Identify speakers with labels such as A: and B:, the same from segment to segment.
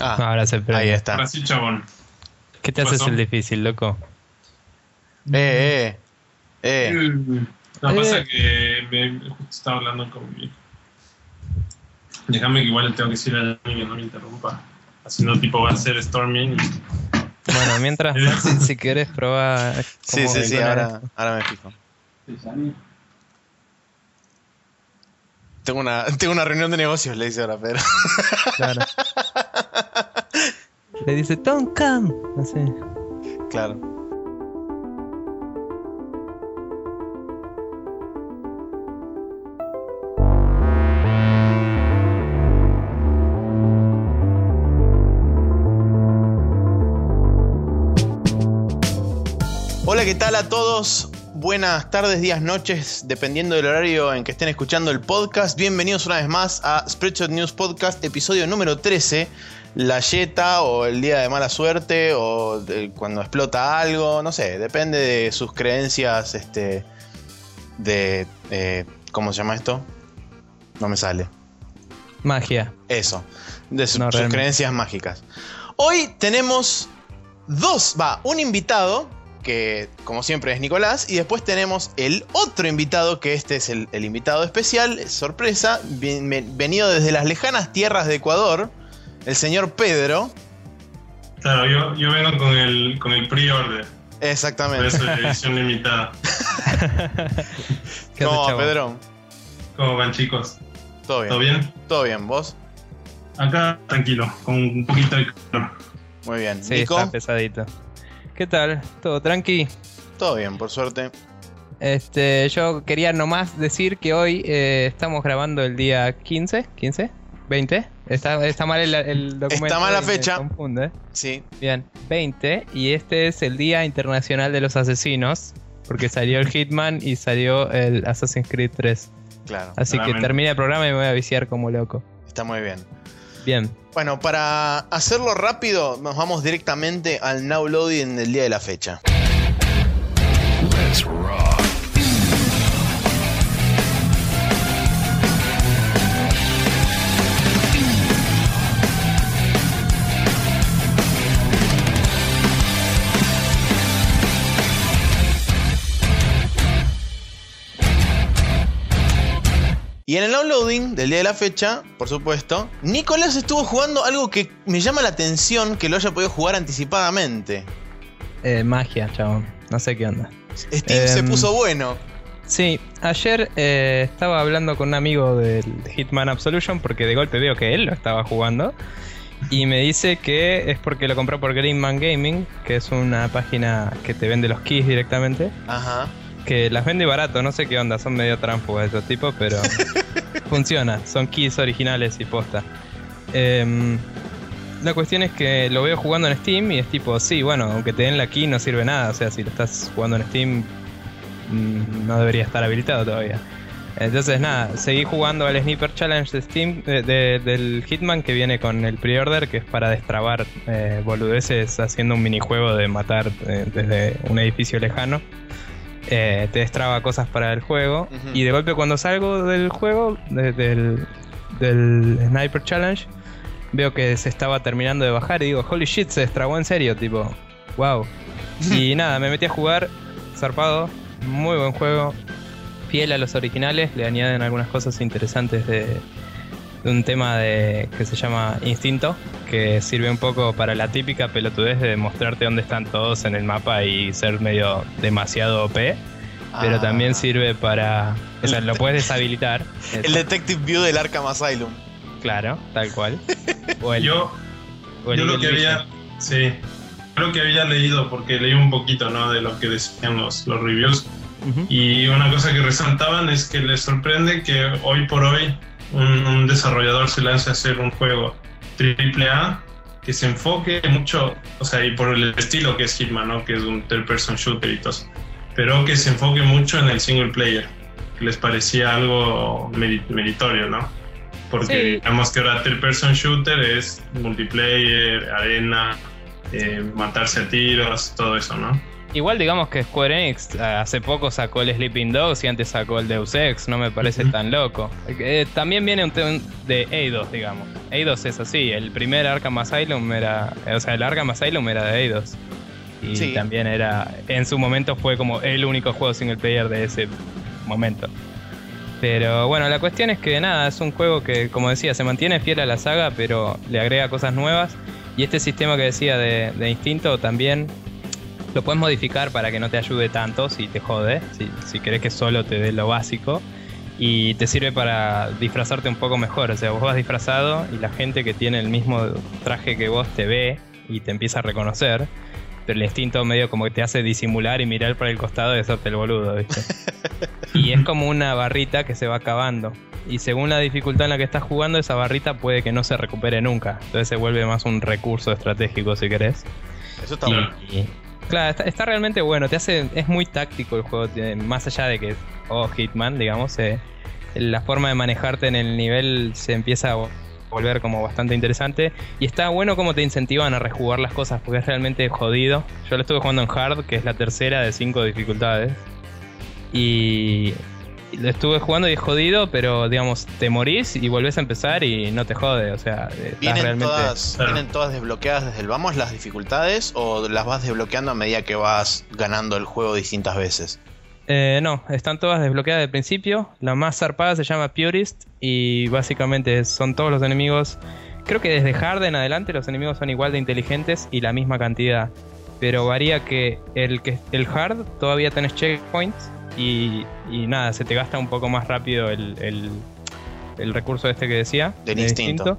A: Ah,
B: Ahora se prende.
A: ahí está.
C: Ahora sí, chabón.
B: ¿Qué te
C: ¿Qué
B: haces el difícil, loco?
A: Eh, eh. Eh.
C: Lo
B: Eh.
C: que pasa es que me, justo estaba hablando con mi. Déjame que igual le tengo que decir a Dani que no me interrumpa. Así no, tipo, va a ser Storming. y-
B: Bueno, mientras, Maxi, si querés probar.
A: Sí,
B: cómo
A: sí, sí, ahora, ahora me fijo. Tengo una, tengo una reunión de negocios, le dice ahora Pedro.
B: Claro. Le dice, Tom Cam. Así.
A: claro. Hola, ¿qué tal a todos? Buenas tardes, días, noches, dependiendo del horario en que estén escuchando el podcast. Bienvenidos una vez más a Spreadshot News Podcast, episodio número 13. La yeta o el día de mala suerte o cuando explota algo, no sé, depende de sus creencias, este, de, eh, ¿cómo se llama esto? No me sale.
B: Magia.
A: Eso, de su-
B: No,
A: sus creencias mágicas. Hoy tenemos dos, va, un invitado, que como siempre es Nicolás, y después tenemos el otro invitado, que este es el, el invitado especial, es sorpresa, bien- venido desde las lejanas tierras de Ecuador, el señor Pedro.
C: Claro, yo, yo vengo con el, con el pre-order. Por
A: Exactamente.
C: eso de edición limitada.
B: ¿Qué haces,
A: No? Pedro,
C: ¿Cómo van, chicos?
A: todo bien.
C: ¿Todo bien?
A: Todo bien, vos.
C: Acá, tranquilo, con un poquito de calor.
A: Muy bien.
B: Sí,
A: Nico,
B: está pesadito. ¿Qué tal? ¿Todo tranqui?
A: todo bien, por suerte.
B: Este, yo quería nomás decir que hoy eh, estamos grabando el día 15, 15, 20. Está, está mal el, el documento.
A: Está mal la
B: me
A: fecha.
B: confunde.
A: Sí,
B: Bien, 20. Y este es el Día Internacional de los Asesinos. Porque salió el Hitman y salió el Assassin's Creed 3.
A: claro.
B: Así que termina el programa y me voy a viciar como loco.
A: Está muy bien.
B: Bien.
A: Bueno, para hacerlo rápido, nos vamos directamente al now loading del día de la fecha.
D: Let's rock.
A: Y en el now loading del día de la fecha, por supuesto, Nicolás estuvo jugando algo que me llama la atención que lo haya podido jugar anticipadamente.
B: Eh, magia, chabón. No sé qué onda.
A: Steam se
B: Em,
A: puso bueno.
B: Sí, ayer eh, estaba hablando con un amigo del Hitman Absolution porque de golpe veo que él lo estaba jugando y me dice que es porque lo compró por Greenman Gaming, que es una página que te vende los keys directamente,
A: Ajá.
B: Que las vende barato, no sé qué onda, son medio tránsfugas de esos tipos, pero funciona, son keys originales y posta. Em, la cuestión es que lo veo jugando en Steam y es tipo, sí, bueno, aunque te den la key no sirve nada, o sea, si lo estás jugando en Steam mm, no debería estar habilitado todavía. Entonces nada, seguí jugando al Sniper Challenge de Steam de- de- del Hitman que viene con el pre-order, que es para destrabar eh, boludeces haciendo un minijuego de matar eh, desde un edificio lejano. Eh, te destraba cosas para el juego. Y de golpe cuando salgo del juego, de- del, del Sniper Challenge, veo que se estaba terminando de bajar y digo, holy shit, se destrabó en serio, tipo, wow. y nada, me metí a jugar, zarpado, muy buen juego, fiel a los originales, le añaden algunas cosas interesantes de, de un tema de que se llama Instinto, que sirve un poco para la típica pelotudez de mostrarte dónde están todos en el mapa y ser medio demasiado OP, pero
A: Ah.
B: también sirve para... O sea, lo puedes deshabilitar.
A: El Detective View del Arkham Asylum.
B: Claro, tal cual. O el-
C: Yo,
B: o el
C: yo lo que
B: Vision.
C: había. Sí. Creo que había leído, porque leí un poquito, ¿no? De lo que decían los, los reviews. Y una cosa que resaltaban es que les sorprende que hoy por hoy un, un desarrollador se lance a hacer un juego AAA que se enfoque mucho, o sea, y por el estilo que es Hitman, ¿no? Que es un third-person shooter y todo eso, pero que se enfoque mucho en el single player, que les parecía algo meri- meritorio, ¿no? Porque
B: Sí.
C: digamos que ahora third-person shooter es multiplayer, arena, eh, matarse a tiros, todo eso, ¿no?
B: Igual digamos que Square Enix eh, hace poco sacó el Sleeping Dogs y antes sacó el Deus Ex, no me parece tan loco. Eh, también viene un tema de Eidos, digamos. Eidos es así, el primer Arkham Asylum era, o sea, el Arkham Asylum era de Eidos. Y
A: Sí.
B: también era, en su momento fue como el único juego single player de ese momento. Pero bueno, la cuestión es que nada, es un juego que, como decía, se mantiene fiel a la saga, pero le agrega cosas nuevas. Y este sistema que decía de, de instinto también lo puedes modificar para que no te ayude tanto si te jode, si, si querés que solo te dé lo básico. Y te sirve para disfrazarte un poco mejor. O sea, vos vas disfrazado y la gente que tiene el mismo traje que vos te ve y te empieza a reconocer. Pero el instinto medio como que te hace disimular y mirar para el costado y hacerte el boludo, ¿viste? y es como una barrita que se va acabando. Y según la dificultad en la que estás jugando, esa barrita puede que no se recupere nunca. Entonces se vuelve más un recurso estratégico si querés.
A: Eso está
B: Y-
A: bueno.
B: y- claro, está, realmente bueno. Te hace, es muy táctico el juego. más allá de que, oh, Hitman, digamos, eh, la forma de manejarte en el nivel se empieza a vo- volver como bastante interesante. Y está bueno como te incentivan a rejugar las cosas, porque es realmente jodido. Yo lo estuve jugando en Hard, que es la tercera de cinco dificultades. Y lo estuve jugando y es jodido, pero digamos, te morís y volvés a empezar y no te jode. O sea, estás
A: ¿Vienen,
B: realmente.
A: todas,
C: Claro.
A: ¿Vienen todas desbloqueadas desde el vamos las dificultades o las vas desbloqueando a medida que vas ganando el juego distintas veces?
B: Eh, no, están todas desbloqueadas de principio. La más zarpada se llama Purist y básicamente son todos los enemigos. Creo que desde Hard en adelante los enemigos son igual de inteligentes y la misma cantidad. Pero varía que el, que el Hard todavía tenés checkpoints y, y nada, se te gasta un poco más rápido el, el- el recurso este que decía.
A: Del
B: de
A: instinto.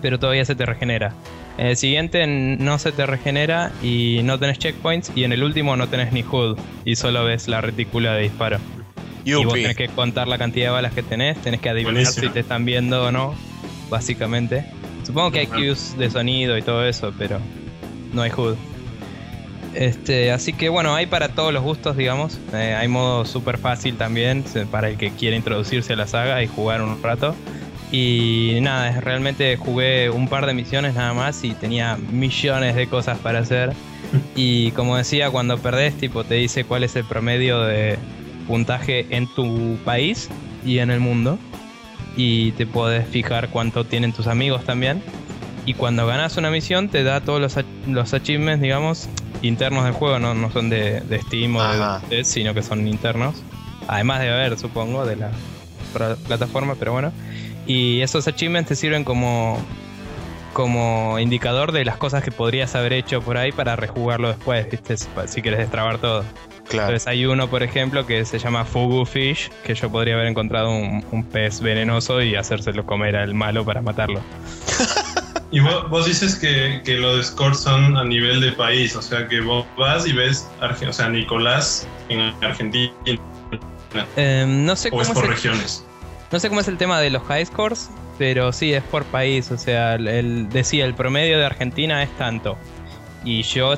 B: Pero todavía se te regenera. En el siguiente no se te regenera y no tenés checkpoints. Y en el último no tenés ni HUD y solo ves la retícula de disparo. Y vos tenés que contar la cantidad de balas que tenés, tenés que adivinar
C: Buenísimo.
B: si te están viendo o no, básicamente. Supongo que hay cues de sonido y todo eso, pero no hay HUD. Este, así que bueno, hay para todos los gustos, digamos. Eh, hay modo súper fácil también para el que quiera introducirse a la saga y jugar un rato. Y nada, realmente jugué un par de misiones nada más y tenía millones de cosas para hacer. Y como decía, cuando perdés, tipo, te dice cuál es el promedio de puntaje en tu país y en el mundo. Y te podés fijar cuánto tienen tus amigos también. Y cuando ganas una misión, te da todos los, los achievements, digamos, internos del juego, no, no son de, de Steam o
A: Ajá.
B: de, de- sino que son internos. Además de haber, supongo, de la plataforma, pero bueno. Y esos achievements te sirven como, como indicador de las cosas que podrías haber hecho por ahí para rejugarlo después, ¿viste? Si, si quieres destrabar todo.
A: Claro.
B: Entonces hay uno, por ejemplo, que se llama Fugu Fish, que yo podría haber encontrado un, un pez venenoso y hacérselo comer al malo para matarlo.
C: Y vos, vos dices que, que los scores son a nivel de país, o sea que vos vas y ves, Arge- o sea, Nicolás en Argentina,
B: Eh, no sé
C: o
B: cómo
C: es
B: es
C: por
B: el-
C: regiones.
B: No sé cómo es el tema de los high scores, pero sí es por país. O sea, el, el- decía, el promedio de Argentina es tanto. Y yo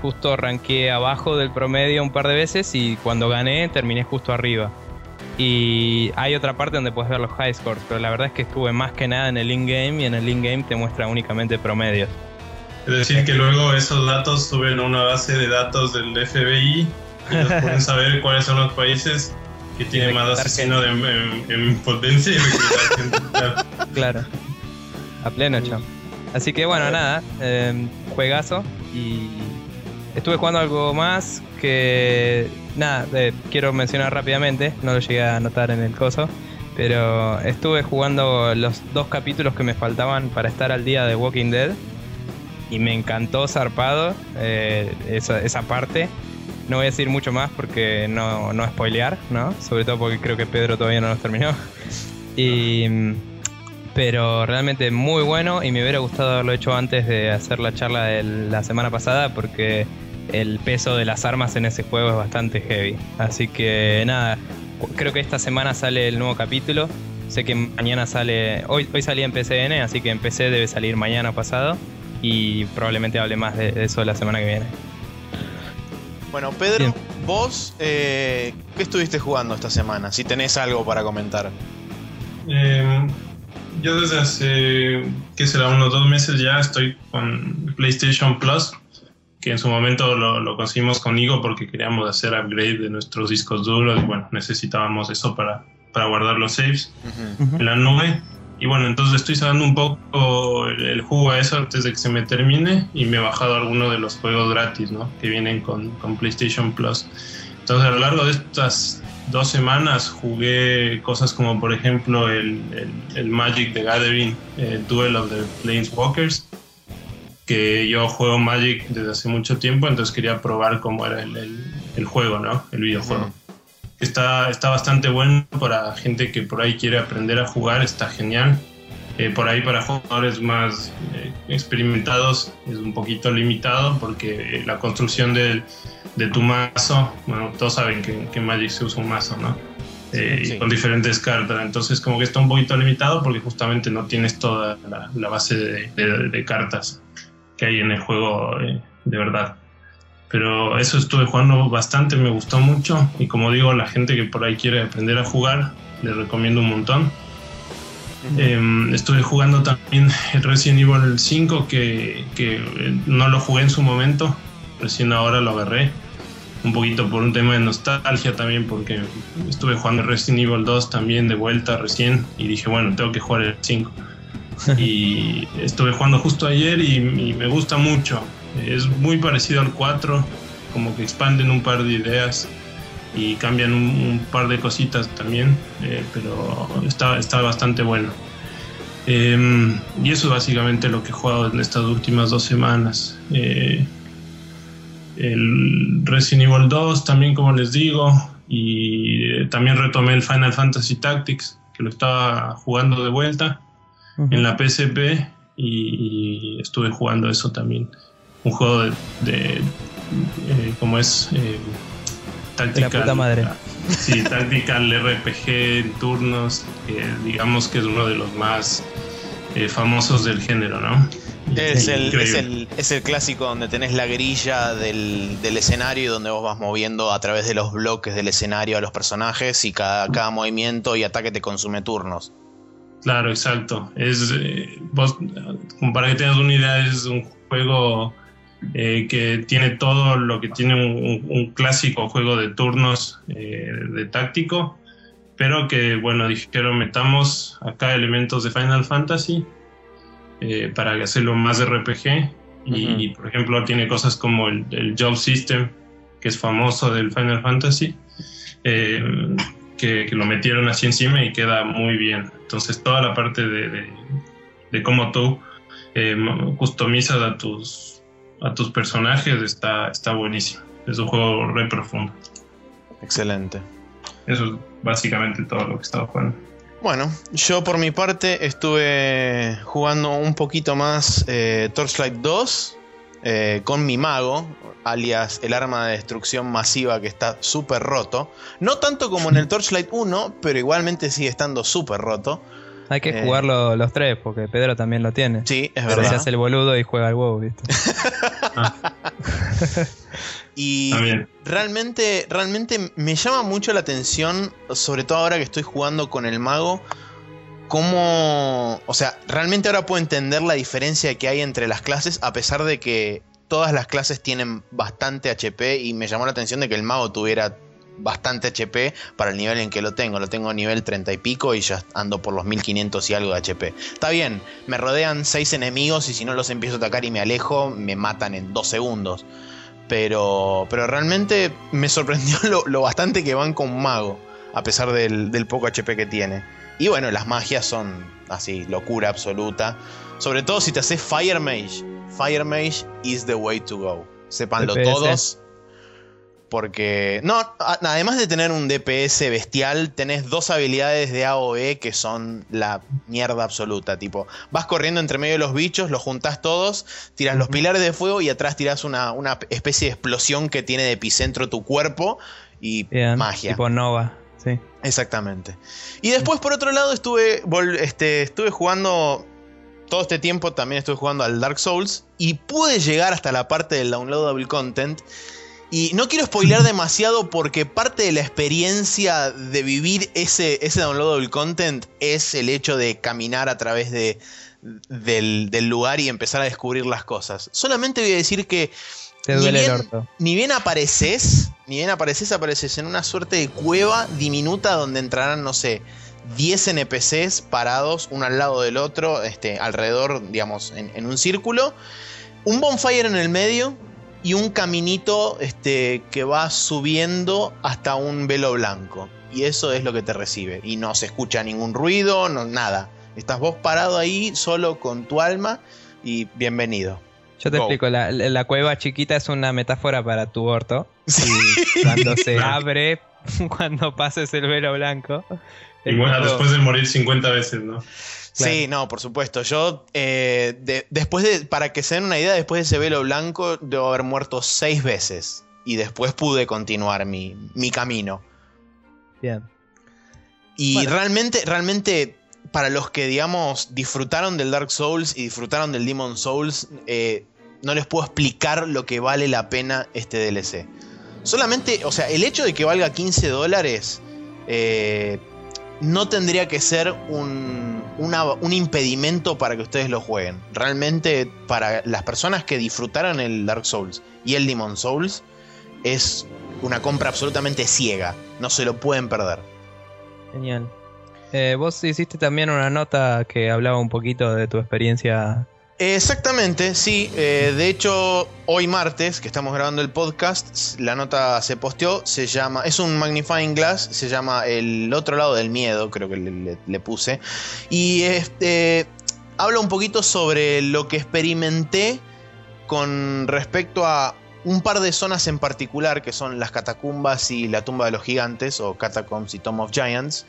B: justo arranqué abajo del promedio un par de veces y cuando gané terminé justo arriba. Y hay otra parte donde puedes ver los high scores, pero la verdad es que estuve más que nada en el in-game y en el in-game te muestra únicamente promedios.
C: Es decir, que luego esos datos suben a una base de datos del FBI y nos pueden saber cuáles son los países que tienen más
B: reclutar
C: asesino de, en, en potencia y. Claro.
B: Claro. A pleno, chamo. Así que bueno, nada, eh, juegazo y estuve jugando algo más que nada, eh, quiero mencionar rápidamente, no lo llegué a anotar en el coso, pero estuve jugando los dos capítulos que me faltaban para estar al día de Walking Dead y me encantó zarpado eh, esa, esa parte. No voy a decir mucho más porque no, no spoilear, ¿no? Sobre todo porque creo que Pedro todavía no los terminó. Y, pero realmente muy bueno y me hubiera gustado haberlo hecho antes de hacer la charla de la semana pasada porque el peso de las armas en ese juego es bastante heavy. Así que nada, creo que esta semana sale el nuevo capítulo. Sé que mañana sale, hoy, hoy salía en PCN, así que en PC debe salir mañana pasado y probablemente hable más de, de eso la semana que viene.
A: Bueno, Pedro,
B: Bien.
A: vos, eh, ¿qué estuviste jugando esta semana? Si tenés algo para comentar.
C: Eh, yo desde hace, ¿qué será? Unos dos meses ya estoy con PlayStation Plus, que en su momento lo, lo conseguimos conmigo porque queríamos hacer upgrade de nuestros discos duros y bueno, necesitábamos eso para, para guardar los saves
A: Ujú.
C: en la nube. Y bueno, entonces estoy sacando un poco el, el jugo a eso antes de que se me termine y me he bajado algunos de los juegos gratis, ¿no? Que vienen con, con PlayStation Plus. Entonces a lo largo de estas dos semanas jugué cosas como por ejemplo el, el- el Magic the Gathering, el Duel of the Planeswalkers, que yo juego Magic desde hace mucho tiempo, entonces quería probar cómo era el, el- el juego, ¿no? El videojuego. Está, está bastante bueno para gente que por ahí quiere aprender a jugar, está genial. Eh, por ahí para jugadores más eh, experimentados es un poquito limitado porque la construcción del- de tu mazo, bueno, todos saben que, que en Magic se usa un mazo, ¿no? Eh, y
A: Sí.
C: con diferentes cartas, entonces como que está un poquito limitado porque justamente no tienes toda la, la base de, de- de cartas que hay en el juego eh, de verdad. Pero eso estuve jugando bastante, me gustó mucho. Y como digo, la gente que por ahí quiere aprender a jugar, les recomiendo un montón. Eh, estuve jugando también el Resident Evil 5, que, que, eh, no lo jugué en su momento, recién ahora lo agarré. Un poquito por un tema de nostalgia también, porque estuve jugando el Resident Evil 2 también de vuelta recién. Y dije, bueno, tengo que jugar el 5. Y estuve jugando justo ayer y, me gusta mucho. Es muy parecido al 4, como que expanden un par de ideas y cambian un, par de cositas también, eh, pero está, está bastante bueno. Eh, y eso es básicamente lo que he jugado en estas últimas dos semanas. Eh, el Resident Evil 2 también, como les digo, y eh, también retomé el Final Fantasy Tactics, que lo estaba jugando de vuelta en la PSP y, y estuve jugando eso también. Un juego de, de, eh, como es eh, táctica.
B: puta madre.
C: Sí, Tactical RPG en turnos, que digamos que es uno de los más eh, famosos del género, ¿no?
A: Es el, es, el, es el clásico donde tenés la grilla del, del escenario y donde vos vas moviendo a través de los bloques del escenario a los personajes y cada, cada movimiento y ataque te consume turnos.
C: Claro, exacto. Es, eh, vos, como para que tengas una idea, es un juego eh, que tiene todo lo que tiene un, clásico juego de turnos eh, de táctico, pero que, bueno, dijeron metamos acá elementos de Final Fantasy eh, para hacerlo más RPG. Y, por ejemplo, tiene cosas como el, el Job System, que es famoso del Final Fantasy. eh, que, que lo metieron así encima y queda muy bien. Entonces toda la parte de, de, de cómo tú eh, customizas a tus, a tus personajes está, está buenísimo. Es un juego re profundo.
A: Excelente.
C: Eso es básicamente todo lo que estaba jugando.
A: Bueno, yo por mi parte estuve jugando un poquito más eh, Torchlight 2 eh, con mi mago, alias el arma de destrucción masiva que está súper roto. No tanto como en el Torchlight 1, pero igualmente sigue estando súper roto.
B: Hay que
A: Eh.
B: jugarlo los tres, porque Pedro también lo tiene.
A: Sí, es
B: Pero se
A: verdad.
B: hace el boludo y juega al WoW, ¿viste?
A: Y
C: También.
A: realmente, realmente me llama mucho la atención, sobre todo ahora que estoy jugando con el mago, cómo, o sea, realmente ahora puedo entender la diferencia que hay entre las clases, a pesar de que todas las clases tienen bastante HP y me llamó la atención de que el mago tuviera bastante HP para el nivel en que lo tengo. Lo tengo a nivel 30 y pico y ya ando por los 1500 y algo de HP. Está bien, me rodean 6 enemigos y si no los empiezo a atacar y me alejo, me matan en 2 segundos. Pero, pero realmente me sorprendió lo, bastante que van con mago, a pesar del, del poco HP que tiene. Y bueno, las magias son así, locura absoluta. Sobre todo si te haces Fire Mage. Fire Mage is the way to go. Sépanlo
B: DPS.
A: todos. Porque, no, además de tener un DPS bestial, tenés dos habilidades de AOE que son la mierda absoluta. Tipo, vas corriendo entre medio de los bichos, los juntás todos, tiras los pilares de fuego y atrás tiras una, una especie de explosión que tiene de epicentro tu cuerpo y
B: Bien,
A: magia.
B: Tipo Nova, sí.
A: Exactamente. Y después, por otro lado, estuve, este, estuve jugando. Todo este tiempo también estuve jugando al Dark Souls. Y pude llegar hasta la parte del downloadable content. Y no quiero spoilear demasiado porque parte de la experiencia de vivir ese, ese downloadable content es el hecho de caminar a través de, del, del lugar y empezar a descubrir las cosas. Solamente voy a decir que
B: Te
A: ni
B: duele el
A: bien,
B: orto.
A: ni bien apareces, ni bien apareces, apareces en una suerte de cueva diminuta donde entrarán, no sé, 10 NPCs parados uno al lado del otro, este, alrededor, digamos, en, en un círculo. Un bonfire en el medio y un caminito este, que va subiendo hasta un velo blanco. Y eso es lo que te recibe. Y no se escucha ningún ruido, no, nada. Estás vos parado ahí solo con tu alma y bienvenido.
B: Yo te
A: Go.
B: explico, la, la cueva chiquita es una metáfora para tu orto. Y cuando se abre, cuando pases el velo blanco.
C: Y bueno, después de morir 50 veces, ¿no?
A: Sí, no, por supuesto. Yo, eh, de- después de, para que se den una idea, después de ese velo blanco, debo haber muerto seis veces. Y después pude continuar mi, mi camino.
B: Bien.
A: Y
B: Bueno.
A: realmente, realmente, para los que, digamos, disfrutaron del Dark Souls y disfrutaron del Demon Souls, eh, no les puedo explicar lo que vale la pena este DLC. Solamente, o sea, el hecho de que valga 15 dólares eh, no tendría que ser un, un impedimento para que ustedes lo jueguen. Realmente, para las personas que disfrutaron el Dark Souls y el Demon Souls, es una compra absolutamente ciega. No se lo pueden perder.
B: Genial. Eh, vos hiciste también una nota que hablaba un poquito de tu experiencia.
A: Exactamente, sí. Eh, de hecho, hoy martes, que estamos grabando el podcast, la nota se posteó, se llama, es un magnifying glass, se llama El otro lado del miedo, creo que le, puse. Y este, habla un poquito sobre lo que experimenté con respecto a un par de zonas en particular, que son las catacumbas y la tumba de los gigantes, o Catacombs y Tomb of Giants,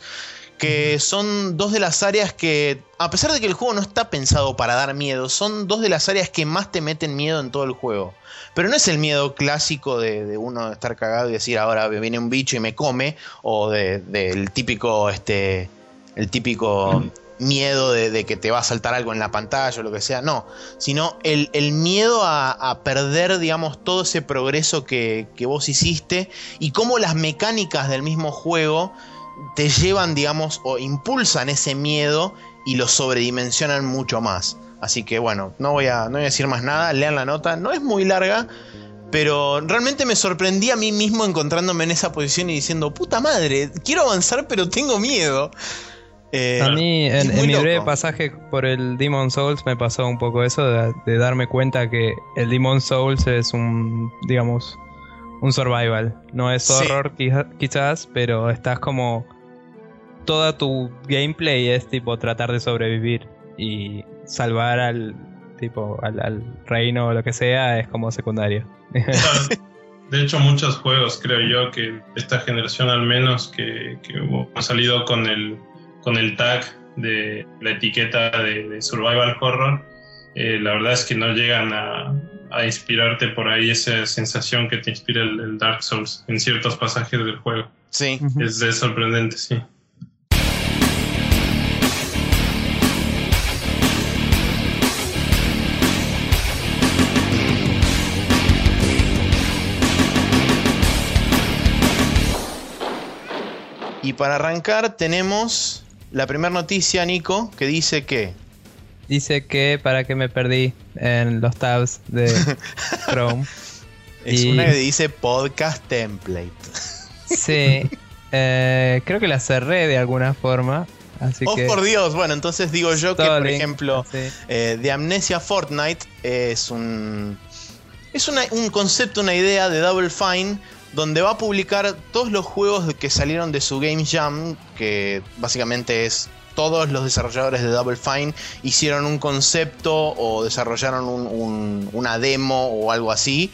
A: que son dos de las áreas que, a pesar de que el juego no está pensado para dar miedo, son dos de las áreas que más te meten miedo en todo el juego. Pero no es el miedo clásico de, de uno estar cagado y decir ahora viene un bicho y me come, o de- del típico, este, el típico miedo de, de que te va a saltar algo en la pantalla o lo que sea, no, sino el, el miedo a, a perder, digamos, todo ese progreso que, que vos hiciste y cómo las mecánicas del mismo juego te llevan, digamos, o impulsan ese miedo y lo sobredimensionan mucho más. Así que bueno, no voy a, no voy a decir más nada, lean la nota, no es muy larga, pero realmente me sorprendí a mí mismo encontrándome en esa posición y diciendo, puta madre, quiero avanzar pero tengo miedo. Eh,
B: A mí, en, mi breve pasaje por el Demon Souls, me pasó un poco eso, de, de darme cuenta que el Demon Souls es un, digamos, un survival. No es horror quizá- quizás, pero estás como... Toda tu gameplay es tipo tratar de sobrevivir y salvar al tipo al, al reino o lo que sea es como secundario.
C: De hecho, muchos juegos, creo yo, que de esta generación al menos, que, que han salido con el, con el tag de la etiqueta de, de Survival Horror, eh, la verdad es que no llegan a, a inspirarte por ahí esa sensación que te inspira el, el Dark Souls en ciertos pasajes del juego.
A: Sí.
C: Es, es sorprendente, sí.
A: Y para arrancar tenemos la primera noticia, Nico, que dice que...
B: Dice que para que me perdí en los tabs de Chrome.
A: Es
B: Y-
A: una que dice podcast template.
B: Sí, eh, creo que la cerré de alguna forma. Así
A: oh,
B: que.
A: por Dios. Bueno, entonces digo yo que, por ejemplo,
B: sí.
A: eh, The Amnesia Fortnite es un. Es una- un concepto, una idea de Double Fine donde va a publicar todos los juegos que salieron de su Game Jam, que básicamente es todos los desarrolladores de Double Fine hicieron un concepto o desarrollaron un- un- una demo o algo así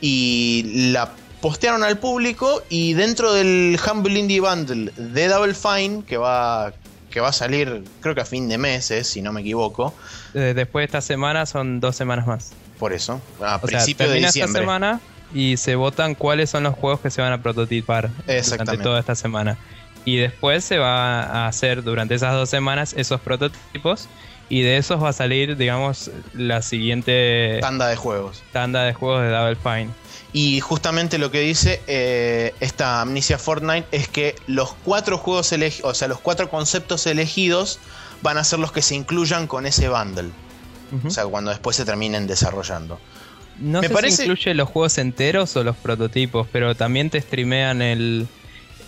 A: y la postearon al público y dentro del Humble Indie Bundle de Double Fine que va que va a salir creo que a fin de mes, eh, si no me equivoco,
B: Eh, después de esta semana son dos semanas más.
A: por eso, a
B: O sea,
A: principio de
B: termina esta
A: diciembre.
B: semana y se votan cuáles son los juegos que se van a prototipar durante toda esta semana. Y después se va a hacer durante esas dos semanas esos prototipos y de esos va a salir, digamos, la siguiente
A: Tanda de juegos.
B: tanda de juegos de Double Fine.
A: Y justamente lo que dice eh, esta Amnesia Fortnite es que los cuatro juegos elegidos, o sea, los cuatro conceptos elegidos van a ser los que se incluyan con ese bundle. O sea, cuando después se terminen desarrollando.
B: No
A: Me
B: sé
A: parece-
B: si incluye los juegos enteros o los prototipos, pero también te streamean el.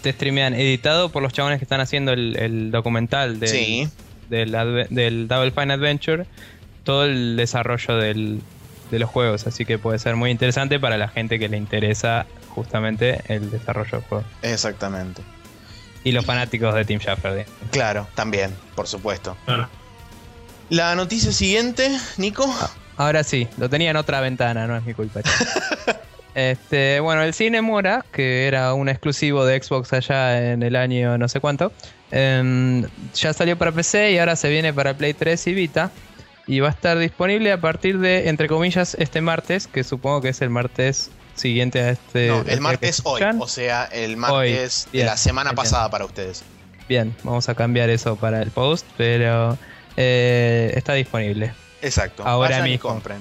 B: Te streamean editado por los chabones que están haciendo el, el documental del,
A: Sí.
B: del, Double Fine Adventure, todo el desarrollo del, de los juegos. Así que puede ser muy interesante para la gente que le interesa justamente el desarrollo del juego.
A: Exactamente.
B: Y los fanáticos de Team digamos.
A: Claro, también, por supuesto.
C: Claro.
A: La noticia siguiente, Nico.
B: Ahora sí, lo tenía en otra ventana, no es mi culpa. este, bueno, el Cine Mora, que era un exclusivo de Xbox allá en el año no sé cuánto, em, ya salió para PC y ahora se viene para Play 3 y Vita. Y va a estar disponible a partir de, entre comillas, este martes, que supongo que es el martes siguiente a este.
A: no, el martes hoy, o sea, el martes de
B: bien,
A: la semana pasada para ustedes.
B: Bien, vamos a cambiar eso para el post, pero eh, está disponible.
A: Exacto.
B: Ahora
A: vayan y
B: mismo.
A: compren.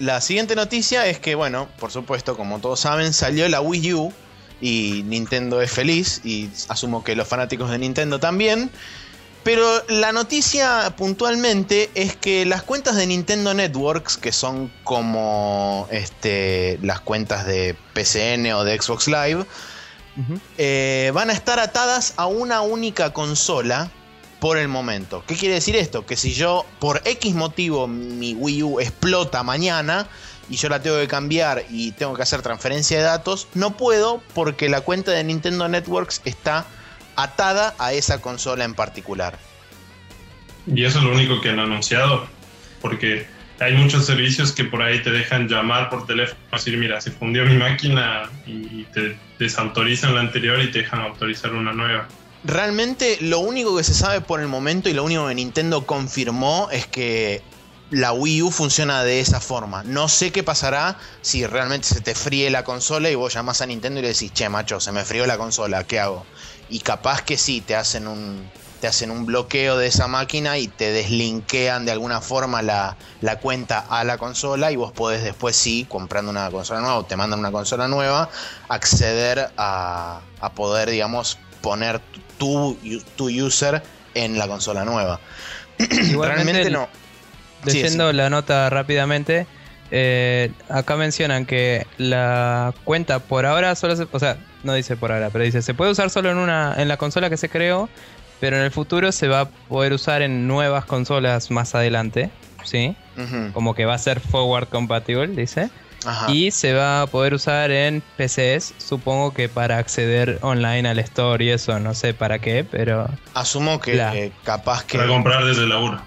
A: La siguiente noticia es que, bueno, por supuesto, como todos saben, salió la Wii U y Nintendo es feliz y asumo que los fanáticos de Nintendo también. Pero la noticia puntualmente es que las cuentas de Nintendo Networks, que son como este, las cuentas de PCN o de Xbox Live, eh, van a estar atadas a una única consola por el momento. ¿Qué quiere decir esto? Que si yo por X motivo mi Wii U explota mañana y yo la tengo que cambiar y tengo que hacer transferencia de datos, no puedo porque la cuenta de Nintendo Networks está atada a esa consola en particular.
C: Y eso es lo único que han anunciado, porque hay muchos servicios que por ahí te dejan llamar por teléfono, decir, mira, se fundió mi máquina y te desautorizan la anterior y te dejan autorizar una nueva.
A: Realmente lo único que se sabe por el momento y lo único que Nintendo confirmó es que la Wii U funciona de esa forma. No sé qué pasará si realmente se te fríe la consola y vos llamás a Nintendo y le decís, che, macho, se me frió la consola, ¿qué hago? Y capaz que sí, te hacen un, te hacen un bloqueo de esa máquina y te deslinkean de alguna forma la, la cuenta a la consola y vos podés después sí, comprando una consola nueva o te mandan una consola nueva, acceder a, a poder, digamos, poner tu, tu user en la consola nueva. Realmente no. Sí,
B: Leyendo la nota rápidamente, eh, acá mencionan que la cuenta por ahora solo se, o sea, no dice por ahora, pero dice se puede usar solo en una en la consola que se creó, pero en el futuro se va a poder usar en nuevas consolas más adelante, ¿sí? Como que va a ser forward compatible, dice.
A: Ajá.
B: Y se va a poder usar en PCs, supongo que para acceder online al store y eso, no sé para qué, pero
A: Asumo que
B: La-
A: eh, capaz que.
C: Para comprar desde la laburo.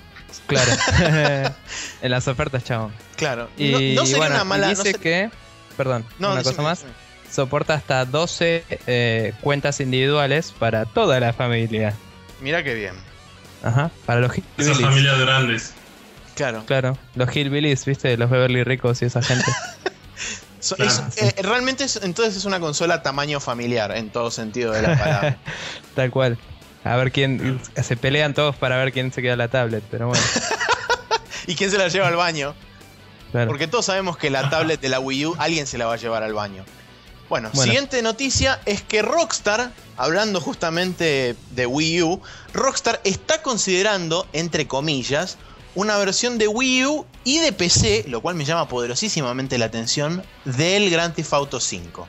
B: claro. en las ofertas, chavo.
A: Claro.
B: Y
A: no, no sería
B: bueno,
A: una mala. no
B: dice
A: ser-
B: que, perdón,
A: no,
B: una
A: decime,
B: cosa más,
A: decime.
B: soporta hasta 12 eh, cuentas individuales para toda la familia.
A: Mira qué bien.
B: Ajá, para los
C: Esas
B: hillbillies.
C: familias grandes.
A: Claro.
B: Claro, los hillbillies, viste, los Beverly ricos y esa gente.
A: So-
C: Claro.
A: es- eh, realmente es- entonces es una consola tamaño familiar en todo sentido de la palabra.
B: Tal cual. A ver quién. Se pelean todos para ver quién se queda la tablet, pero bueno.
A: ¿Y quién se la lleva al baño?
B: Claro.
A: Porque todos sabemos que la tablet de la Wii U alguien se la va a llevar al baño. Bueno,
B: Bueno.
A: siguiente noticia es que Rockstar, hablando justamente de Wii U, Rockstar está considerando, entre comillas, una versión de Wii U y de PC, lo cual me llama poderosísimamente la atención, del Grand Theft Auto 5.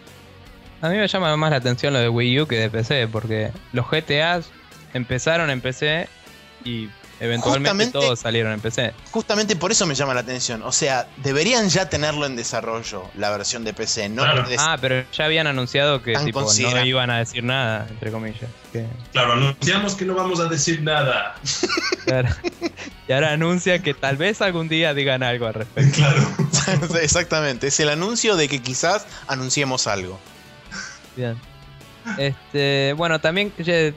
B: A mí me llama más la atención lo de Wii U que de PC, porque los GTAs empezaron en PC y eventualmente
A: Justamente-
B: todos salieron en PC.
A: Justamente por eso me llama la atención. O sea, deberían ya tenerlo en desarrollo, la versión de PC. No
C: Claro.
B: Ah, pero ya habían anunciado que tipo, no iban a decir nada, entre comillas. Que,
C: Claro, anunciamos que no vamos a decir nada.
B: claro. y ahora anuncia que tal vez algún día digan algo al respecto.
C: Claro.
A: Exactamente, es el anuncio de que quizás anunciemos algo.
B: Bien. Este, bueno, también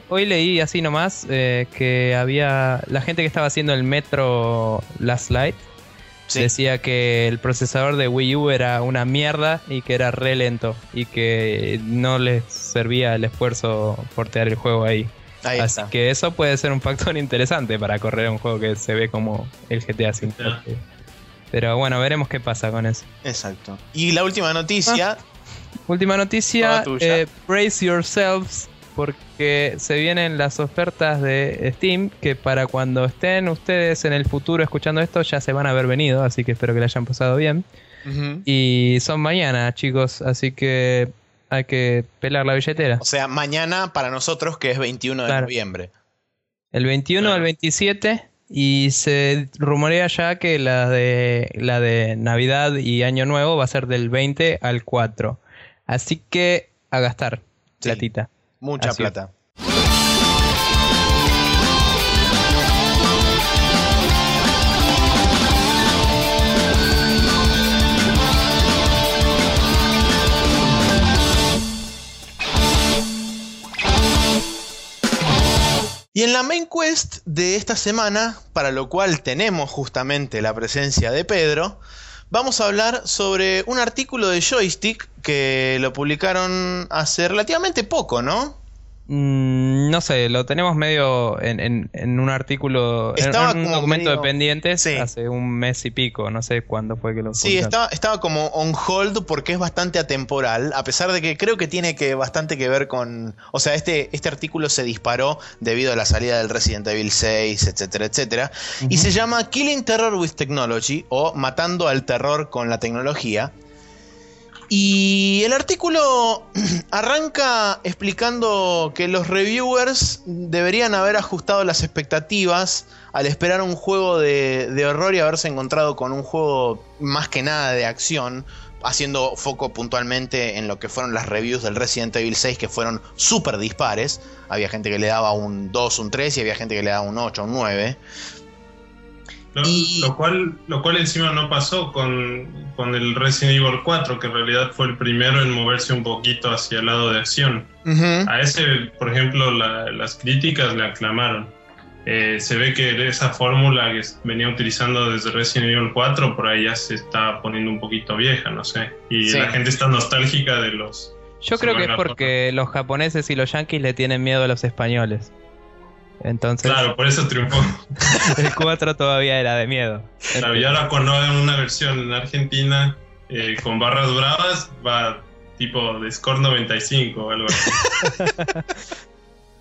B: hoy leí así nomás eh, que había la gente que estaba haciendo el Metro Last Light
A: Sí.
B: decía que el procesador de Wii U era una mierda y que era re lento y que no les servía el esfuerzo portear el juego ahí.
A: Ahí
B: Así
A: está.
B: que eso puede ser un factor interesante para correr un juego que se ve como el GTA V. Pero bueno, veremos qué pasa con eso.
A: Exacto. Y la última noticia,
B: Última noticia, eh, brace yourselves porque se vienen las ofertas de Steam que para cuando estén ustedes en el futuro escuchando esto ya se van a haber venido, así que espero que le hayan pasado bien. Y son mañana, chicos, así que hay que pelar la billetera.
A: O sea, mañana para nosotros que es 21 de
B: Claro.
A: noviembre.
B: El 21 al 27 y se rumorea ya que la de la de Navidad y Año Nuevo va a ser del 20 al 4. Así que a gastar
A: Sí.
B: platita.
A: Mucha
B: Así
A: plata. Y en la main quest de esta semana, para lo cual tenemos justamente la presencia de Pedro, vamos a hablar sobre un artículo de Joystick que lo publicaron hace relativamente poco, ¿no?
B: Mm, no sé, lo tenemos medio en, en- en un artículo, en-
A: Estaba
B: en un documento
A: medio-
B: de pendientes
A: Sí.
B: hace un mes y pico, no sé cuándo fue que lo
A: Sí, estaba, estaba como on hold porque es bastante atemporal, a pesar de que creo que tiene que bastante que ver con... O sea, este, este artículo se disparó debido a la salida del Resident Evil 6, etcétera, etcétera. Y se llama Killing Terror with Technology o Matando al Terror con la Tecnología. Y el artículo arranca explicando que los reviewers deberían haber ajustado las expectativas al esperar un juego de, horror y haberse encontrado con un juego más que nada de acción, haciendo foco puntualmente en lo que fueron las reviews del Resident Evil 6 que fueron súper dispares. Había gente que le daba un 2, un 3 y había gente que le daba un 8, un 9.
C: Lo,
A: Y-
C: lo cual, lo cual encima no pasó con, con el Resident Evil 4, que en realidad fue el primero en moverse un poquito hacia el lado de acción. A ese, por ejemplo, la- las críticas le aclamaron. Eh, se ve que esa fórmula que venía utilizando desde Resident Evil 4 por ahí ya se está poniendo un poquito vieja, no sé. Y
A: Sí.
C: la gente está nostálgica de los...
B: Yo creo que es porque los japoneses y los yankees le tienen miedo a los españoles. Entonces,
C: Claro, por eso triunfó.
B: el 4 todavía era de miedo.
C: Claro, y ahora cuando hagan una versión en Argentina eh, con barras bravas, va tipo de score 95 o algo así.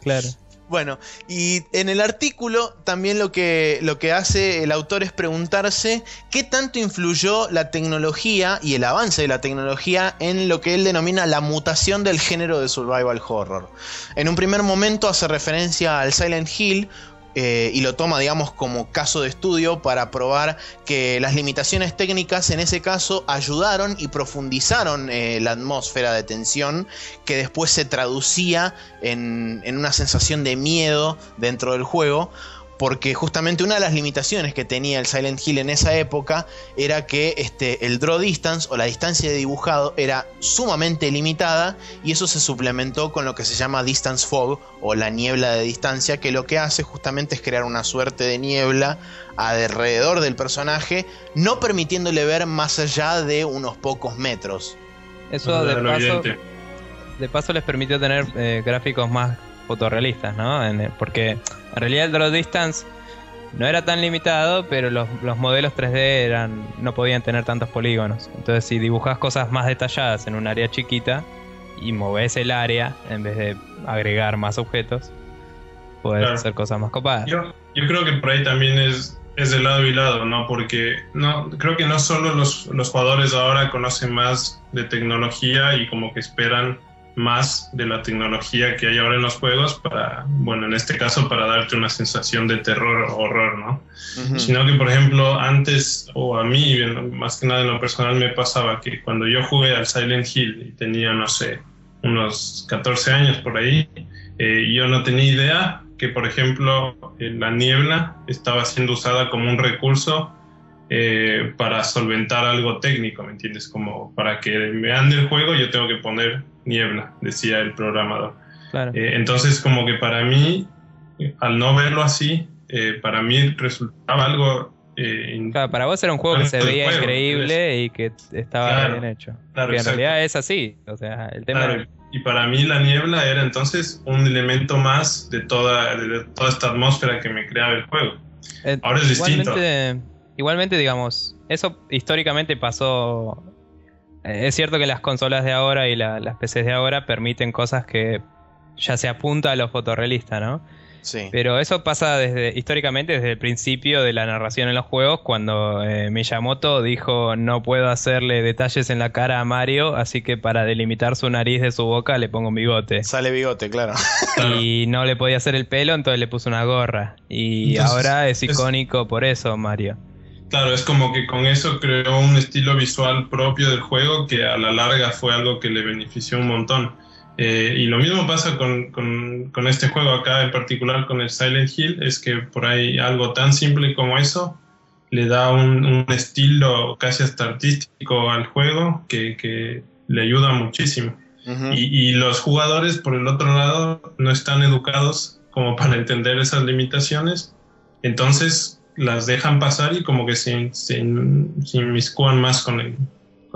B: Claro.
A: Bueno, y en el artículo también lo que, lo que hace el autor es preguntarse qué tanto influyó la tecnología y el avance de la tecnología en lo que él denomina la mutación del género de survival horror. En un primer momento hace referencia al Silent Hill. Eh, y lo toma, digamos, como caso de estudio para probar que las limitaciones técnicas en ese caso ayudaron y profundizaron eh, la atmósfera de tensión que después se traducía en, en una sensación de miedo dentro del juego, porque justamente una de las limitaciones que tenía el Silent Hill en esa época era que este, el draw distance o la distancia de dibujado era sumamente limitada y eso se suplementó con lo que se llama distance fog o la niebla de distancia, que lo que hace justamente es crear una suerte de niebla alrededor del personaje, no permitiéndole ver más allá de unos pocos metros.
B: Eso de paso, de paso les permitió tener eh, gráficos más fotorrealistas, ¿no? En- porque en realidad el draw distance no era tan limitado, pero los, los modelos 3D eran no podían tener tantos polígonos. Entonces, si dibujas cosas más detalladas en un área chiquita y moves el área en vez de agregar más objetos, puedes
C: Claro.
B: hacer cosas más copadas.
C: Yo, yo creo que por ahí también es, es de lado y lado, ¿no? Porque no, creo que no solo los, los jugadores ahora conocen más de tecnología y como que esperan más de la tecnología que hay ahora en los juegos para, bueno, en este caso para darte una sensación de terror o horror, ¿no?
A: Ujú.
C: Sino que, por ejemplo, antes, o a mí, más que nada en lo personal, me pasaba que cuando yo jugué al Silent Hill y tenía, no sé, unos 14 años por ahí, eh, yo no tenía idea que, por ejemplo, eh, la niebla estaba siendo usada como un recurso eh, para solventar algo técnico, ¿me entiendes? Como para que me ande el juego yo tengo que poner niebla, decía el programador.
B: Claro.
C: Eh, entonces, como que para mí, al no verlo así, eh, para mí resultaba algo... eh,
B: Claro, para vos era un juego que se veía
C: juego,
B: increíble y que estaba
C: Claro,
B: bien hecho.
C: claro,
B: que en realidad es así. O sea, el tema
C: y para mí la niebla era entonces un elemento más de toda, de toda esta atmósfera que me creaba el juego.
B: Eh,
C: Ahora es distinto.
B: Igualmente, digamos, eso históricamente pasó. Eh, Es cierto que las consolas de ahora y la- las PCs de ahora permiten cosas que ya se apunta a lo fotorrealista, ¿no?
A: Sí.
B: Pero eso pasa desde históricamente desde el principio de la narración en los juegos, cuando eh, Miyamoto dijo no puedo hacerle detalles en la cara a Mario, así que para delimitar su nariz de su boca le pongo un bigote.
A: Sale bigote, claro.
B: Y no le podía hacer el pelo, entonces le puso una gorra. Y
C: Entonces,
B: ahora es
C: es-
B: icónico por eso, Mario.
C: Claro, es como que con eso creó un estilo visual propio del juego que a la larga fue algo que le benefició un montón. Eh, y lo mismo pasa con, con- con este juego acá, en particular con el Silent Hill, es que por ahí algo tan simple como eso le da un, un estilo casi hasta artístico al juego que, que le ayuda muchísimo.
A: Ujú.
C: Y, y los jugadores, por el otro lado, no están educados como para entender esas limitaciones, entonces las dejan pasar y como que se, se, inmiscuan más con el,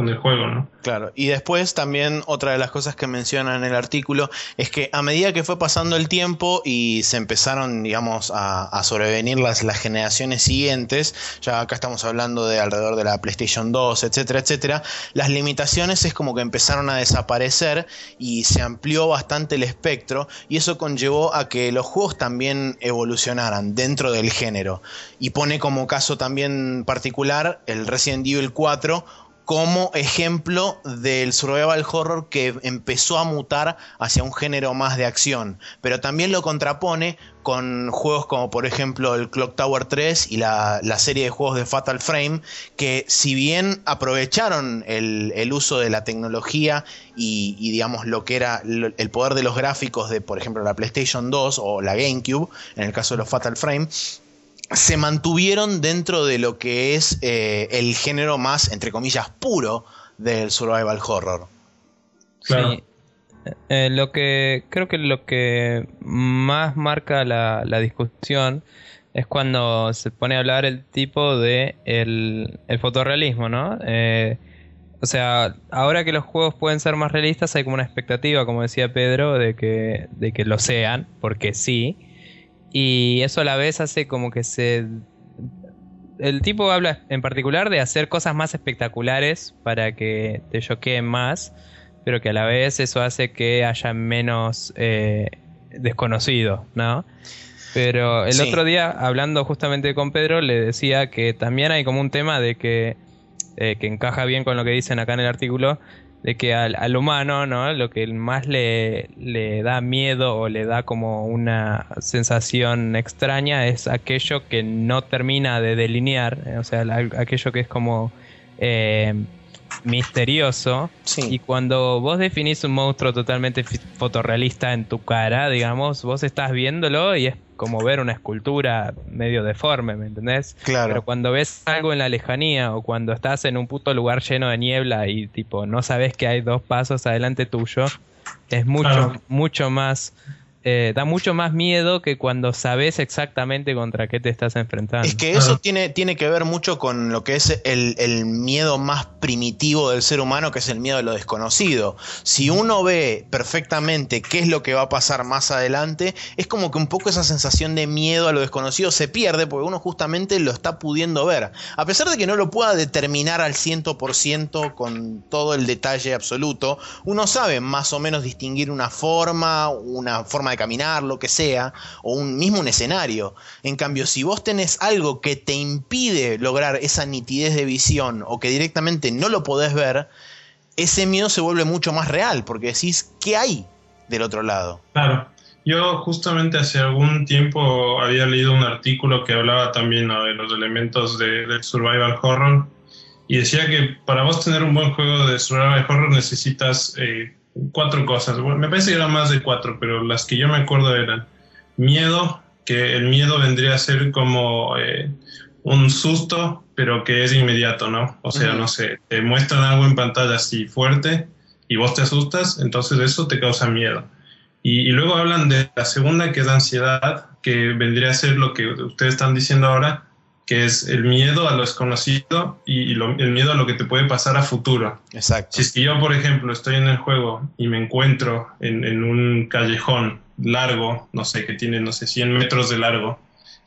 C: con juego, ¿no?
A: Claro, y después también otra de las cosas que menciona en el artículo es que a medida que fue pasando el tiempo y se empezaron, digamos, a, a sobrevenir las, las generaciones siguientes, ya acá estamos hablando de alrededor de la PlayStation 2, etcétera, etcétera, las limitaciones es como que empezaron a desaparecer y se amplió bastante el espectro y eso conllevó a que los juegos también evolucionaran dentro del género. Y pone como caso también particular el Resident Evil 4 como ejemplo del survival horror que empezó a mutar hacia un género más de acción, pero también lo contrapone con juegos como por ejemplo el Clock Tower 3 y la, la serie de juegos de Fatal Frame, que si bien aprovecharon el, el uso de la tecnología y, y, digamos lo que era el poder de los gráficos de por ejemplo la PlayStation 2 o la GameCube, en el caso de los Fatal Frame, se mantuvieron dentro de lo que es eh, el género más, entre comillas, puro del survival horror.
C: Claro.
B: Sí. Eh, lo que creo que lo que más marca la, la discusión es cuando se pone a hablar el tipo de el, el fotorrealismo, ¿no? Eh, o sea, ahora que los juegos pueden ser más realistas, hay como una expectativa, como decía Pedro, de que, de que lo sean, porque sí. Y eso a la vez hace como que se... El tipo habla en particular de hacer cosas más espectaculares para que te choqueen más, pero que a la vez eso hace que haya menos eh, desconocido, ¿no? Pero el
A: Sí.
B: otro día, hablando justamente con Pedro, le decía que también hay como un tema de que, eh, que encaja bien con lo que dicen acá en el artículo, de que al, al humano, ¿no? Lo que más le, le da miedo o le da como una sensación extraña es aquello que no termina de delinear, eh, o sea, la- aquello que es como eh, misterioso.
A: Sí.
B: Y cuando vos definís un monstruo totalmente fotorrealista en tu cara, digamos, vos estás viéndolo y es como ver una escultura medio deforme, ¿me entendés?
A: Claro.
B: Pero cuando ves algo en la lejanía o cuando estás en un puto lugar lleno de niebla y tipo no sabes que hay dos pasos adelante tuyo, es mucho,
C: Claro.
B: mucho más, eh, da mucho más miedo que cuando sabes exactamente contra qué te estás enfrentando.
A: Es que eso
C: Ajá.
A: tiene, tiene que ver mucho con lo que es el, el miedo más primitivo del ser humano, que es el miedo a lo desconocido. Si uno ve perfectamente qué es lo que va a pasar más adelante, es como que un poco esa sensación de miedo a lo desconocido se pierde porque uno justamente lo está pudiendo ver. A pesar de que no lo pueda determinar al 100% con todo el detalle absoluto, uno sabe más o menos distinguir una forma, una forma de caminar, lo que sea, o un mismo un escenario. En cambio, si vos tenés algo que te impide lograr esa nitidez de visión o que directamente no lo podés ver, ese miedo se vuelve mucho más real porque decís, ¿qué hay del otro lado?
C: Claro. Yo justamente hace algún tiempo había leído un artículo que hablaba también de los elementos de- del survival horror y decía que para vos tener un buen juego de survival horror necesitas eh, cuatro cosas. Bueno, me parece que eran más de cuatro, pero las que yo me acuerdo eran miedo, que el miedo vendría a ser como eh, un susto, pero que es inmediato, ¿no? O sea, no sé, te muestran algo en pantalla así fuerte y vos te asustas, entonces eso te causa miedo. Y, y luego hablan de la segunda, que es ansiedad, que vendría a ser lo que ustedes están diciendo ahora, que es el miedo a lo desconocido y, lo- el miedo a lo que te puede pasar a futuro.
A: Exacto.
C: Si es que yo, por ejemplo, estoy en el juego y me encuentro en, en un callejón largo, no sé, que tiene, no sé, 100 metros de largo,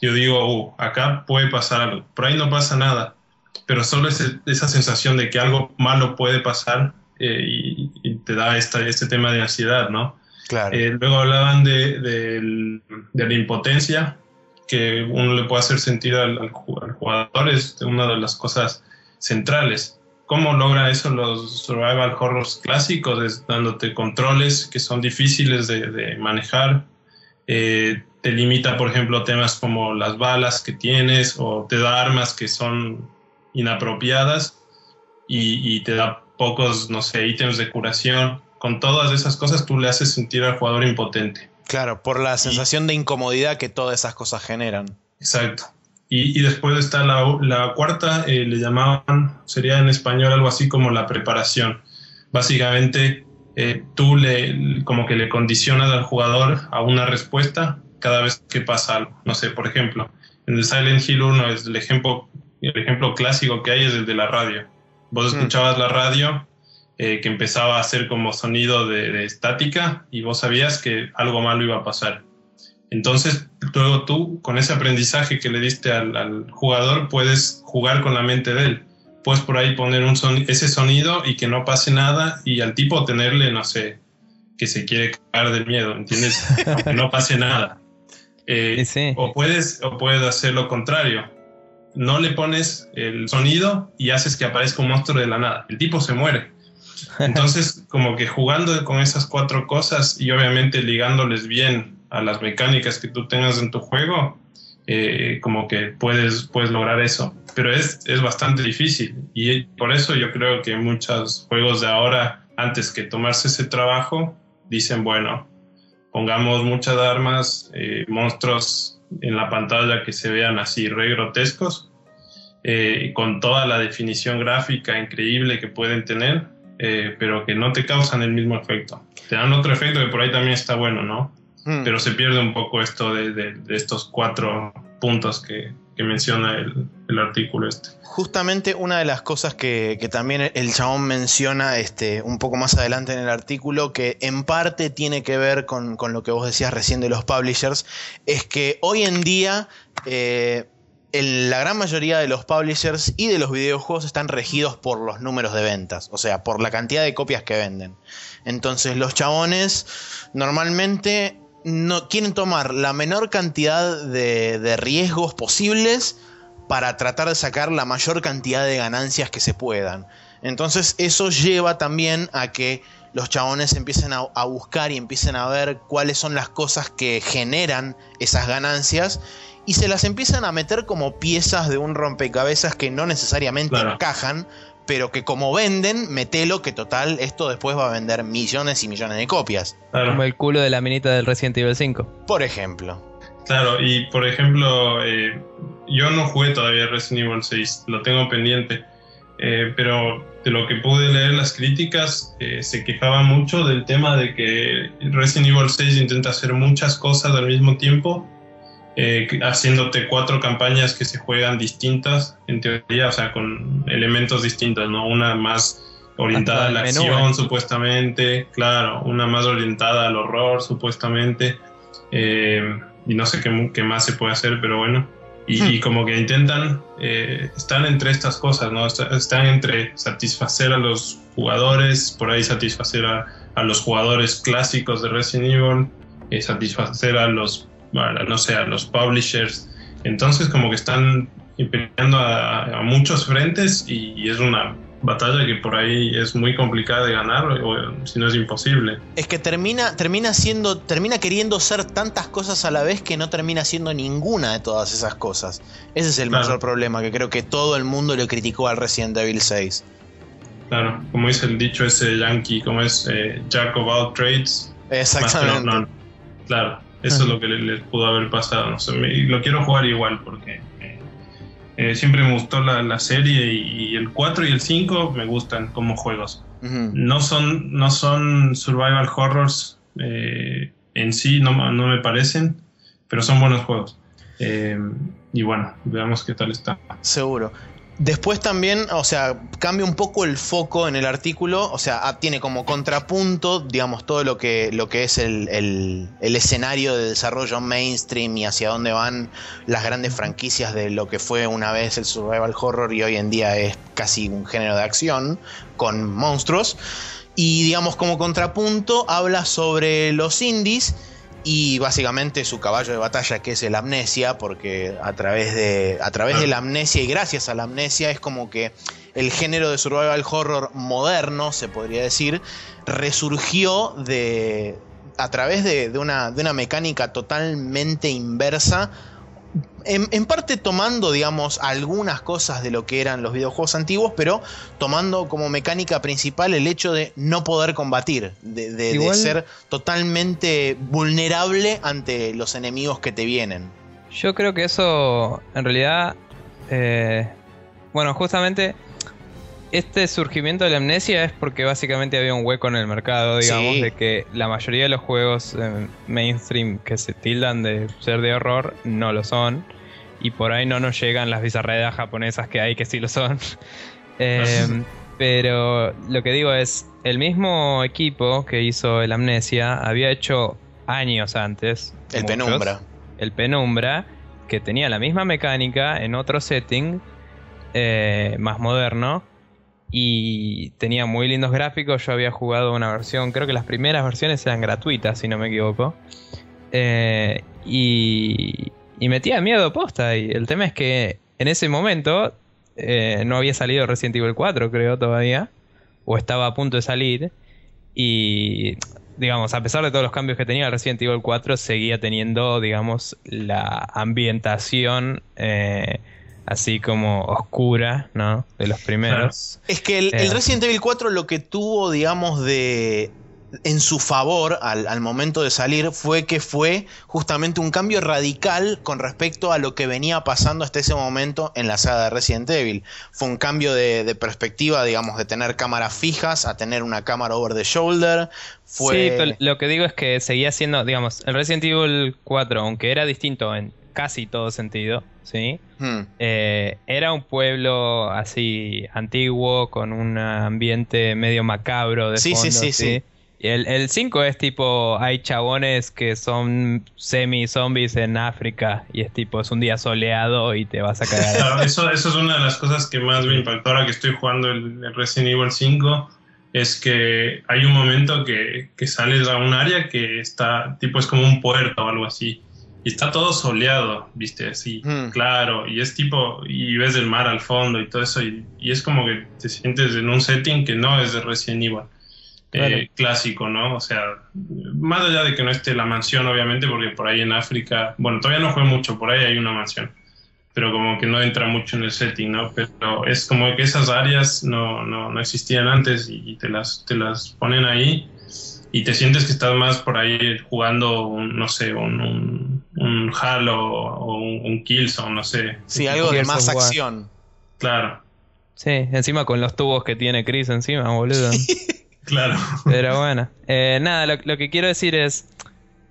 C: yo digo, uh, acá puede pasar algo. Por ahí no pasa nada, pero solo ese- esa sensación de que algo malo puede pasar eh, y, y te da esta, este tema de ansiedad, ¿no?
A: Claro.
C: Eh, luego hablaban de, del- de la impotencia, que uno le puede hacer sentir al, al ju- al jugador, es una de las cosas centrales. ¿Cómo logra eso los survival horrors clásicos? Dándote controles que son difíciles de, de manejar. Eh, te limita, por ejemplo, temas como las balas que tienes o te da armas que son inapropiadas y, y te da pocos, no sé, ítems de curación. Con todas esas cosas tú le haces sentir al jugador impotente.
A: Claro, por la sensación de incomodidad que todas esas cosas generan.
C: Exacto. Y, y después está la, la cuarta, eh, le llamaban, sería en español algo así como la preparación. Básicamente, eh, tú le, como que le condicionas al jugador a una respuesta cada vez que pasa algo. No sé, por ejemplo, en el Silent Hill 1 es el ejemplo, el ejemplo clásico que hay es el de la radio. Vos
A: Mm.
C: escuchabas la radio eh, que empezaba a hacer como sonido de, de estática y vos sabías que algo malo iba a pasar. Entonces, luego tú, con ese aprendizaje que le diste al, al jugador, puedes jugar con la mente de él. Puedes por ahí poner un son- ese sonido y que no pase nada y al tipo tenerle, no sé, que se quiere cagar de miedo, ¿entiendes? Aunque no pase nada. Eh,
B: sí.
C: o, puedes, o puedes hacer lo contrario. No le pones el sonido y haces que aparezca un monstruo de la nada. El tipo se muere. Entonces, como que jugando con esas cuatro cosas y obviamente ligándoles bien a las mecánicas que tú tengas en tu juego, eh, como que puedes, puedes lograr eso. Pero es, es bastante difícil y por eso yo creo que muchos juegos de ahora, antes que tomarse ese trabajo, dicen, bueno, pongamos muchas armas, eh, monstruos en la pantalla que se vean así re grotescos, eh, con toda la definición gráfica increíble que pueden tener, eh, pero que no te causan el mismo efecto. Te dan otro efecto que por ahí también está bueno, ¿no?
A: Mm.
C: Pero se pierde un poco esto de, de- de estos cuatro puntos que, que menciona el, el artículo este.
A: Justamente una de las cosas que, que también el chabón menciona este, un poco más adelante en el artículo, que en parte tiene que ver con, con lo que vos decías recién de los publishers, es que hoy en día eh, la gran mayoría de los publishers y de los videojuegos están regidos por los números de ventas, o sea, por la cantidad de copias que venden. Entonces los chabones normalmente no quieren tomar la menor cantidad de, riesgos posibles para tratar de sacar la mayor cantidad de ganancias que se puedan. Entonces eso lleva también a que los chabones empiecen a buscar y empiecen a ver cuáles son las cosas que generan esas ganancias y se las empiezan a meter como piezas de un rompecabezas que no necesariamente
C: Claro.
A: encajan, pero que como venden, metelo que total esto después va a vender millones y millones de copias.
C: Claro.
B: Como el culo de la minita del Resident Evil 5.
A: Por ejemplo.
C: Claro, y por ejemplo, eh, yo no jugué todavía Resident Evil 6, lo tengo pendiente, eh, pero de lo que pude leer las críticas, eh, se quejaba mucho del tema de que Resident Evil 6 intenta hacer muchas cosas al mismo tiempo, eh, haciéndote cuatro campañas que se juegan distintas, en teoría, o sea, con elementos distintos, ¿no? Una más orientada a la
B: menú,
C: acción,
B: ¿eh?
C: supuestamente, claro, una más orientada al horror, supuestamente. Eh, y no sé qué, qué más se puede hacer, pero bueno. Y,
A: Hmm.
C: y como que intentan, están entre estas cosas, ¿no? Est- Están entre satisfacer a los jugadores, por ahí satisfacer a, a los jugadores clásicos de Resident Evil, satisfacer a los, bueno, no sé, a los publishers. Entonces como que están peleando a, a muchos frentes y, y es una batalla que por ahí es muy complicada de ganar, o, si no es imposible.
A: Es que termina, termina siendo, termina queriendo ser tantas cosas a la vez que no termina siendo ninguna de todas esas cosas. Ese es el
C: Claro.
A: mayor problema que creo que todo el mundo le criticó al Resident Evil 6.
C: Claro, como dice el dicho ese yankee, como es eh, Jack of all trades,
A: Exactamente.
C: None. Claro, eso es lo que le, le pudo haber pasado. No sé, me- lo quiero jugar igual porque eh, eh, siempre me gustó la, la serie y, y el 4 y el 5 me gustan como juegos. No son, no son survival horrors eh, en sí, no, no me parecen, pero son buenos juegos. Eh, y bueno, veamos qué tal está.
A: Seguro. Después también, o sea, cambia un poco el foco en el artículo, o sea, ah, tiene como contrapunto, digamos, todo lo que, lo que es el, el- el escenario de desarrollo mainstream y hacia dónde van las grandes franquicias de lo que fue una vez el survival horror y hoy en día es casi un género de acción con monstruos. Y digamos, como contrapunto, habla sobre los indies y básicamente su caballo de batalla que es el amnesia, porque a través de, a través de la amnesia y gracias a la amnesia es como que el género de survival horror moderno, se podría decir, resurgió de, a través de, de una, de una mecánica totalmente inversa en, en, parte tomando, digamos, algunas cosas de lo que eran los videojuegos antiguos, pero tomando como mecánica principal el hecho de no poder combatir, de, de, de ser totalmente vulnerable ante los enemigos que te vienen.
B: Yo creo que eso, en realidad, eh, bueno, justamente este surgimiento de la amnesia es porque básicamente había un hueco en el mercado, digamos, sí. de que la mayoría de los juegos eh, mainstream que se tildan de ser de horror no lo son. Y por ahí no nos llegan las bizarredas japonesas que hay que sí lo son. eh, pero lo que digo es, el mismo equipo que hizo el Amnesia había hecho años antes.
A: El muchos, Penumbra.
B: El Penumbra, que tenía la misma mecánica en otro setting, eh, más moderno y tenía muy lindos gráficos. Yo había jugado una versión, creo que las primeras versiones eran gratuitas, si no me equivoco. Eh, y, y metía miedo posta. Y el tema es que en ese momento eh, no había salido Resident Evil 4, creo todavía, o estaba a punto de salir. Y digamos, a pesar de todos los cambios que tenía Resident Evil 4, seguía teniendo, digamos, la ambientación. Eh, así como oscura, ¿no? De los primeros.
A: Es que el, el, Resident Evil 4 lo que tuvo, digamos, de en su favor al, al, momento de salir fue que fue justamente un cambio radical con respecto a lo que venía pasando hasta ese momento en la saga de Resident Evil. Fue un cambio de, de perspectiva, digamos, de tener cámaras fijas a tener una cámara over the shoulder. Fue...
B: Sí, lo que digo es que seguía siendo, digamos, el Resident Evil 4, aunque era distinto en casi todo sentido, ¿sí? Hmm. Eh, era un pueblo así antiguo, con un ambiente medio macabro de
A: sí,
B: fondo,
A: sí, sí,
B: ¿sí?
A: sí.
B: El, el 5 es tipo, hay chabones que son semi-zombies en África y es tipo, es un día soleado y te vas a caer.
C: Claro, eso, eso es una de las cosas que más me impactó ahora que estoy jugando el, el Resident Evil 5 es que hay un momento que, que, sales a un área que está, tipo, es como un puerto o algo así. Y está todo soleado, viste, así, mm. claro. Y es tipo, y ves el mar al fondo y todo eso. Y, y, es como que te sientes en un setting que no es de Resident Evil. Claro. Eh, clásico, ¿no? O sea, más allá de que no esté la mansión, obviamente, porque por ahí en África, bueno, todavía no fue mucho, por ahí hay una mansión, pero como que no entra mucho en el setting, ¿no? Pero es como que esas áreas no, no, no existían antes y, y te, las, te las ponen ahí y te sientes que estás más por ahí jugando, un, no sé, un, un, un Halo o un, un, Killzone, no sé.
A: Sí, algo de más acción.
C: Claro.
B: Sí, encima con los tubos que tiene Chris encima, boludo.
C: claro.
B: Pero bueno, eh, nada, lo, lo, que quiero decir es,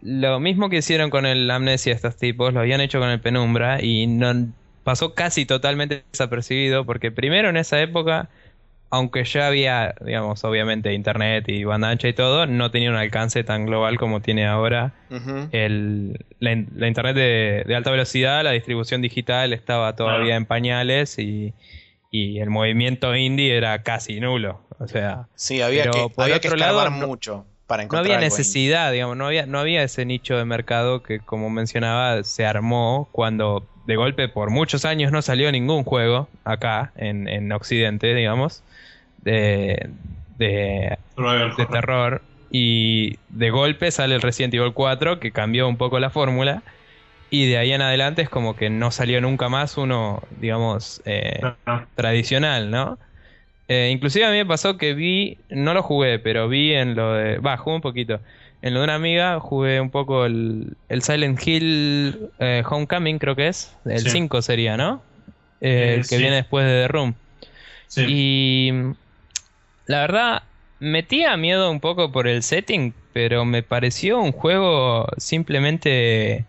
B: lo mismo que hicieron con el Amnesia estos tipos, lo habían hecho con el Penumbra y no pasó casi totalmente desapercibido porque primero en esa época aunque ya había, digamos, obviamente internet y banda ancha y todo, no tenía un alcance tan global como tiene ahora. Uh -huh. el, la, la, internet de, de, alta velocidad, la distribución digital estaba todavía en pañales y, y, el movimiento indie era casi nulo. O sea,
A: sí, había que, había que lado, mucho. Para
B: no había necesidad, indie. digamos, no había, no había ese nicho de mercado que, como mencionaba, se armó cuando de golpe por muchos años no salió ningún juego acá en, en Occidente, digamos de, de, de, terror. Y de golpe sale el Resident Evil 4, que cambió un poco la fórmula. Y de ahí en adelante es como que no salió nunca más uno, digamos, eh, no. tradicional, ¿no? Eh, inclusive a mí me pasó que vi, no lo jugué, pero vi en lo de... Va, jugué un poquito. En lo de una amiga jugué un poco el, el Silent Hill eh, Homecoming, creo que es. El sí. 5 sería, ¿no? el que sí. viene después de The Room. Sí. Y la verdad, metía miedo un poco por el setting, pero me pareció un juego simplemente,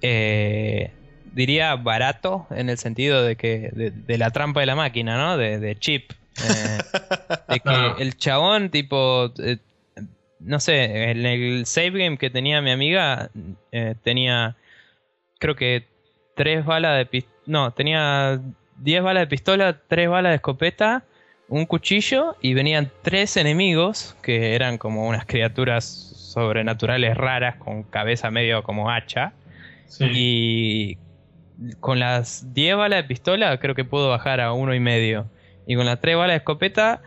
B: eh, diría, barato, en el sentido de que de, de, la trampa de la máquina, ¿no? De, de chip. Eh, de que no. el chabón, tipo, eh, no sé, en el save game que tenía mi amiga, eh, tenía, creo que tres balas de pistola, no, tenía diez balas de pistola, tres balas de escopeta un cuchillo y venían tres enemigos que eran como unas criaturas sobrenaturales raras con cabeza medio como hacha.
C: Sí.
B: Y con las 10 balas de pistola creo que pudo bajar a uno y medio. Y con las 3 balas de escopeta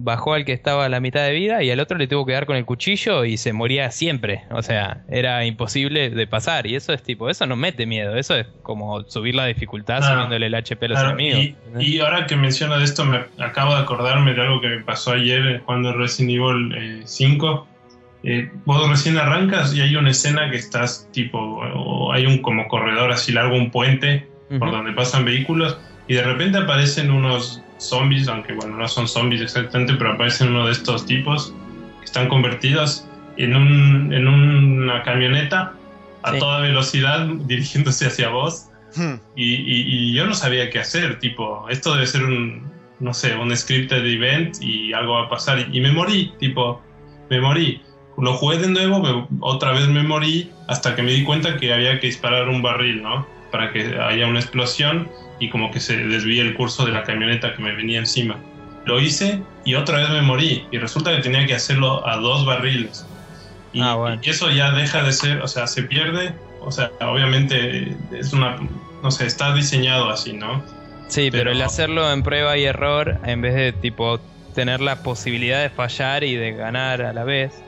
B: bajó al que estaba a la mitad de vida y al otro le tuvo que dar con el cuchillo y se moría siempre. O sea, era imposible de pasar. Y eso es tipo, eso no mete miedo. Eso es como subir la dificultad
C: Claro.
B: subiéndole el HP a los
C: Claro,
B: enemigos.
C: y, y ahora que menciona de esto, me acabo de acordarme de algo que me pasó ayer eh, jugando Resident Evil eh, 5. Eh, vos recién arrancas y hay una escena que estás tipo, o hay un como corredor así largo, un puente por donde pasan vehículos y de repente aparecen unos zombies, aunque bueno, no son zombies exactamente, pero aparecen uno de estos tipos que están convertidos en, un, en una camioneta a
B: Sí.
C: toda velocidad dirigiéndose hacia vos.
A: Hmm.
C: Y, y- y yo no sabía qué hacer, tipo, esto debe ser un, no sé, un scripted event y algo va a pasar. Y, me morí, tipo, me morí. Lo jugué de nuevo, me- otra vez me morí, hasta que me di cuenta que había que disparar un barril, ¿no? Para que haya una explosión y como que se desvíe el curso de la camioneta que me venía encima. Lo hice y otra vez me morí. Y resulta que tenía que hacerlo a dos barriles. Y,
B: Ah, bueno.
C: y eso ya deja de ser, o sea, se pierde. O sea, obviamente es una, no sé, está diseñado así, ¿no?
B: Sí, pero,
C: Pero-
B: el hacerlo en prueba y error, en vez de tipo tener la posibilidad de fallar y de ganar a la vez.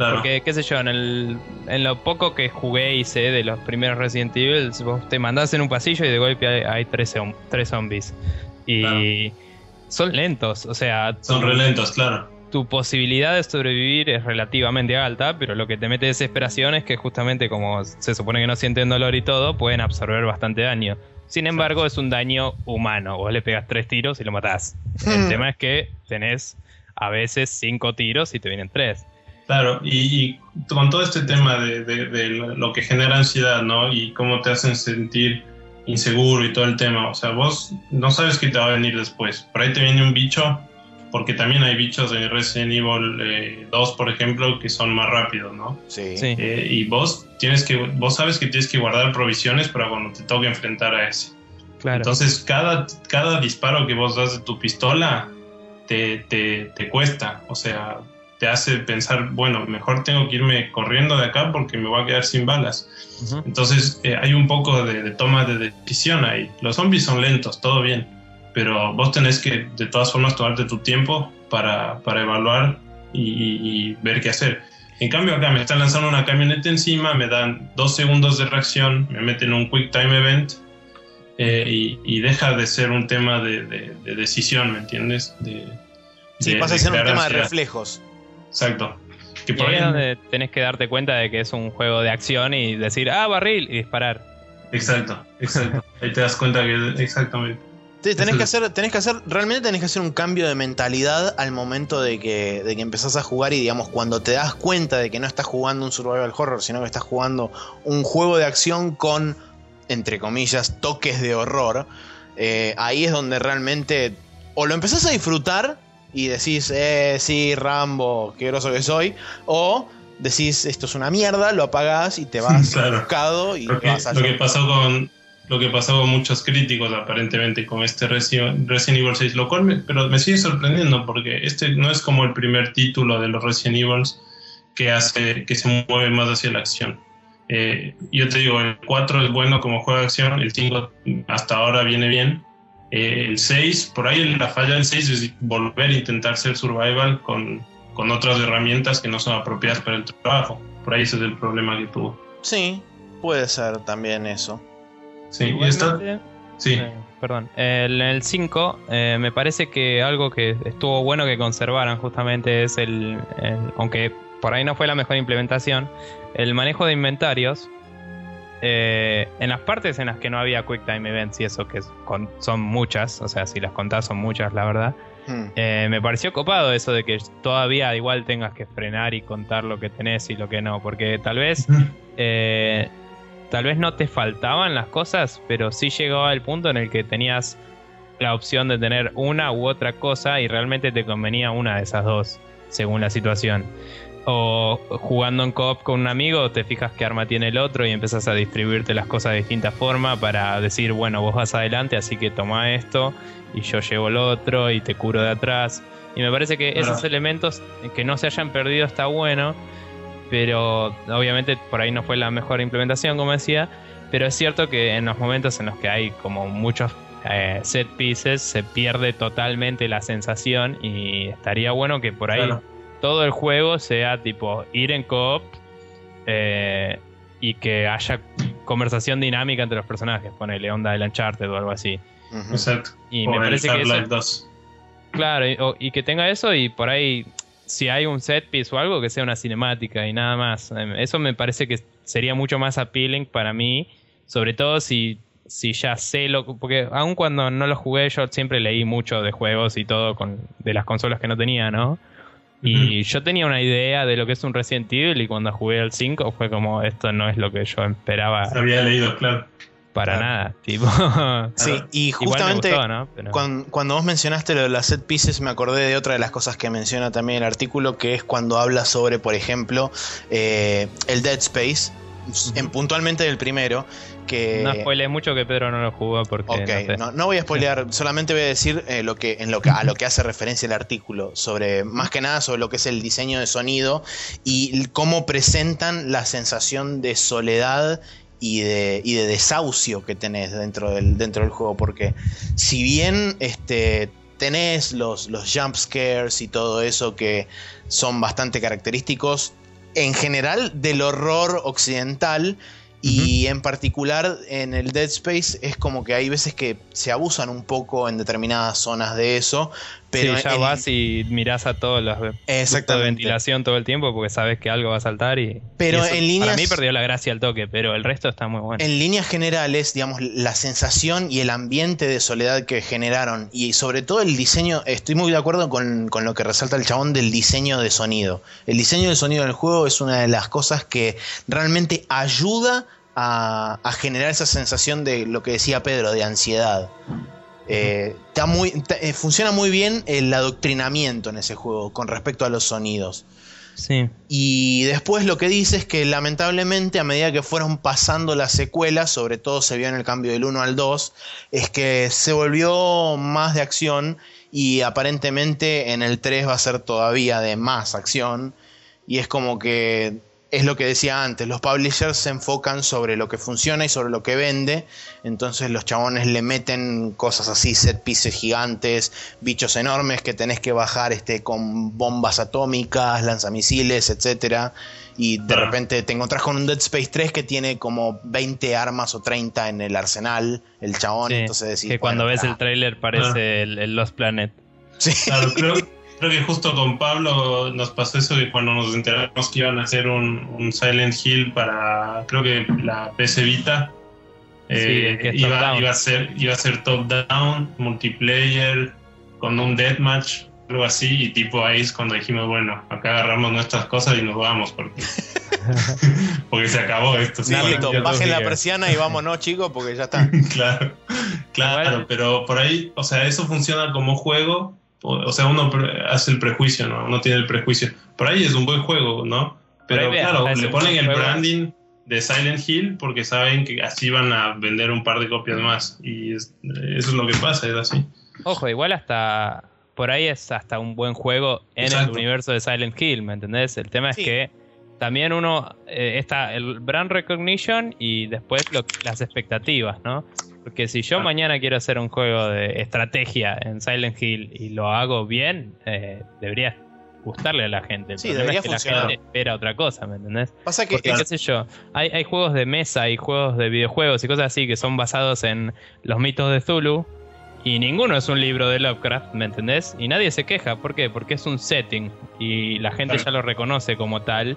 C: Claro.
B: Porque, qué sé yo, en, el, en lo poco que jugué y sé de los primeros Resident Evil, vos te mandás en un pasillo y de golpe hay, hay tres, zom- tres zombies. Y son lentos, o sea,
C: Son
B: tu-
C: relentos, claro.
B: tu posibilidad de sobrevivir es relativamente alta, pero lo que te mete desesperación es que justamente como se supone que no sienten dolor y todo, pueden absorber bastante daño. Sin embargo, es un daño humano. Vos le pegas tres tiros y lo matás. El
A: Hmm.
B: tema es que tenés a veces cinco tiros y te vienen tres.
C: Claro, y, y con todo este tema de, de- de lo que genera ansiedad, ¿no? Y cómo te hacen sentir inseguro y todo el tema. O sea, vos no sabes qué te va a venir después. Por ahí te viene un bicho, porque también hay bichos en Resident Evil eh, 2, por ejemplo, que son más rápidos, ¿no?
A: Sí.
B: Sí.
C: Eh, y vos tienes que, vos sabes que tienes que guardar provisiones para cuando te toque enfrentar a ese.
B: Claro.
C: Entonces, cada, cada disparo que vos das de tu pistola te, te, te cuesta. O sea, te hace pensar, bueno, mejor tengo que irme corriendo de acá porque me voy a quedar sin balas.
B: Ujú.
C: Entonces, eh, hay un poco de, de toma de decisión ahí. Los zombies son lentos, todo bien. Pero vos tenés que, de todas formas, tomarte tu tiempo para, para evaluar y, y- y ver qué hacer. En cambio, acá me están lanzando una camioneta encima, me dan dos segundos de reacción, me meten un Quick Time Event eh, y, y deja de ser un tema de, de- de decisión, ¿me entiendes? De,
A: Sí, pasa a ser un tema de reflejos.
C: Exacto. Que
B: Y ahí es donde tenés que darte cuenta de que es un juego de acción y decir, ah, barril, y disparar.
C: Exacto, exacto. Ahí te das cuenta que exactamente.
A: Sí, tenés que hacer, tenés que hacer, realmente tenés que hacer un cambio de mentalidad al momento de que, de que empezás a jugar y digamos, cuando te das cuenta de que no estás jugando un survival horror, sino que estás jugando un juego de acción con, entre comillas, toques de horror, eh, ahí es donde realmente o lo empezás a disfrutar y decís, eh, sí, Rambo, qué groso que soy, o decís, esto es una mierda, lo apagás y te vas
C: Claro.
A: buscado y
C: Lo
A: te
C: que,
A: vas a
C: lo que pasó con lo que pasó con muchos críticos aparentemente con este Resi- Resident Evil 6, lo cual me, pero me sigue sorprendiendo porque este no es como el primer título de los Resident Evil que hace que se mueve más hacia la acción. Eh, yo te digo, el 4 es bueno como juego de acción, el 5 hasta ahora viene bien. Eh, el 6, por ahí la falla del 6 es volver a intentar ser survival con, con otras herramientas que no son apropiadas para el trabajo. Por ahí ese es el problema que tuvo.
A: Sí, puede ser también eso.
C: Sí, y está, sí.
B: Eh, perdón. El- En el 5 eh, me parece que algo que estuvo bueno que conservaran justamente es el, el- aunque por ahí no fue la mejor implementación, el manejo de inventarios. Eh, en las partes en las que no había Quick Time Events y eso, que con- son muchas, o sea, si las contás son muchas, la verdad.
A: Hmm.
B: Eh, me pareció copado eso de que todavía igual tengas que frenar y contar lo que tenés y lo que no, porque tal vez eh, tal vez no te faltaban las cosas, pero sí llegaba el punto en el que tenías la opción de tener una u otra cosa y realmente te convenía una de esas dos, según la situación. O jugando en co-op con un amigo, te fijas qué arma tiene el otro y empiezas a distribuirte las cosas de distinta forma para decir, bueno, vos vas adelante, así que toma esto y yo llevo el otro y te curo de atrás. Y me parece que esos elementos que no se hayan perdido está bueno, pero obviamente por ahí no fue la mejor implementación, como decía. Pero es cierto que en los momentos en los que hay como muchos eh, set pieces se pierde totalmente la sensación y estaría bueno que por ahí
C: Claro.
B: Todo el juego sea tipo ir en co-op eh, y que haya conversación dinámica entre los personajes, ponele onda del Uncharted o algo así.
C: Exacto.
B: Y
C: O
B: me
C: el
B: parece que eso,
C: Half-Life 2.
B: claro, y, o- y que tenga eso y por ahí si hay un set piece o algo que sea una cinemática y nada más. Em, Eso me parece que sería mucho más appealing para mí, sobre todo si si ya sé lo porque aun cuando no lo jugué yo siempre leí mucho de juegos y todo con de las consolas que no tenía, ¿no? Y yo tenía una idea de lo que es un Resident Evil y cuando jugué al 5 fue como esto no es lo que yo esperaba
C: Había leído, claro.
B: para
A: Claro.
B: nada, tipo.
A: Sí, y justamente
B: gustó, ¿no? Pero-
A: cuan- cuando, vos mencionaste lo de las set pieces, me acordé de otra de las cosas que menciona también el artículo, que es cuando habla sobre, por ejemplo, eh, el Dead Space, en puntualmente del primero, que...
B: No spoilees mucho que Pedro no lo jugó porque
A: Ok,
B: no sé.
A: no, no voy a spoilear, solamente voy a decir eh, lo que, en lo que, a lo que hace referencia el artículo, sobre, más que nada sobre lo que es el diseño de sonido y cómo presentan la sensación de soledad y de, y de desahucio que tenés dentro del, dentro del juego. Porque si bien este, tenés los, los jump scares y todo eso que son bastante característicos, en general del horror occidental, y en particular en el Dead Space es como que hay veces que se abusan un poco en determinadas zonas de eso, pero
B: sí, ya
A: en-
B: vas y mirás a todos los ductos de
A: Exactamente.
B: ventilación todo el tiempo porque sabes que algo va a saltar y.
A: Pero
B: y eso
A: en líneas-
B: Para mí perdió la gracia al toque, pero el resto está muy bueno.
A: En líneas generales, digamos, la sensación y el ambiente de soledad que generaron y sobre todo el diseño, estoy muy de acuerdo con, con lo que resalta el chabón del diseño de sonido. El diseño de sonido del juego es una de las cosas que realmente ayuda a, a generar esa sensación de lo que decía Pedro, de ansiedad. Eh, está muy, está- eh, funciona muy bien el adoctrinamiento en ese juego con respecto a los sonidos.
B: Sí.
A: Y después lo que dice es que lamentablemente a medida que fueron pasando las secuelas, sobre todo se vio en el cambio del 1 al 2, es que se volvió más de acción y aparentemente en el 3 va a ser todavía de más acción. Y es como que es lo que decía antes, los publishers se enfocan sobre lo que funciona y sobre lo que vende, entonces los chabones le meten cosas así, set pieces gigantes, bichos enormes que tenés que bajar este, con bombas atómicas, lanzamisiles, etcétera Y de repente te encontrás con un Dead Space 3 que tiene como 20 armas o 30 en el arsenal, el chabón,
B: Sí,
A: entonces decís,
B: que cuando
A: bueno,
B: ves el tráiler parece el, el Lost Planet.
A: Sí.
C: Claro, creo, creo que justo con Pablo nos pasó eso que cuando nos enteramos que iban a hacer un, un Silent Hill para, creo que la PC Vita, eh,
B: es top
C: iba, iba a ser, iba a ser top down, multiplayer, con un deathmatch, algo así, y tipo ahí es cuando dijimos, bueno, acá agarramos nuestras cosas y nos vamos porque, porque se acabó esto.
A: Sí,
C: sí,
B: bueno,
A: bajen la persiana y vámonos, chicos, porque ya está.
C: claro, claro, pero por ahí, o sea, eso funciona como juego, o, o sea, uno pre- hace el prejuicio, ¿no? Uno tiene el prejuicio. Por ahí es un buen juego, ¿no? Pero claro, le ponen el
B: juego.
C: branding de Silent Hill porque saben que así van a vender un par de copias más. Y es- eso es lo que pasa, es así.
B: Ojo, igual hasta. Por ahí es hasta un buen juego en el universo de Silent Hill, ¿me entendés? El tema
A: Sí.
B: es que también uno. eh, está el brand recognition y después lo- las expectativas, ¿no? Porque si yo
C: Ah.
B: mañana quiero hacer un juego de estrategia en Silent Hill y lo hago bien, eh, debería gustarle a la gente. El
A: Sí, debería
B: es que la gente espera otra cosa, ¿me entendés?
A: Pasa que
B: Porque, qué sé yo, hay, hay juegos de mesa y juegos de videojuegos y cosas así que son basados en los mitos de Zulu y ninguno es un libro de Lovecraft, ¿me entendés? Y nadie se queja, ¿por qué? Porque es un setting y la gente
C: Claro.
B: ya lo reconoce como tal,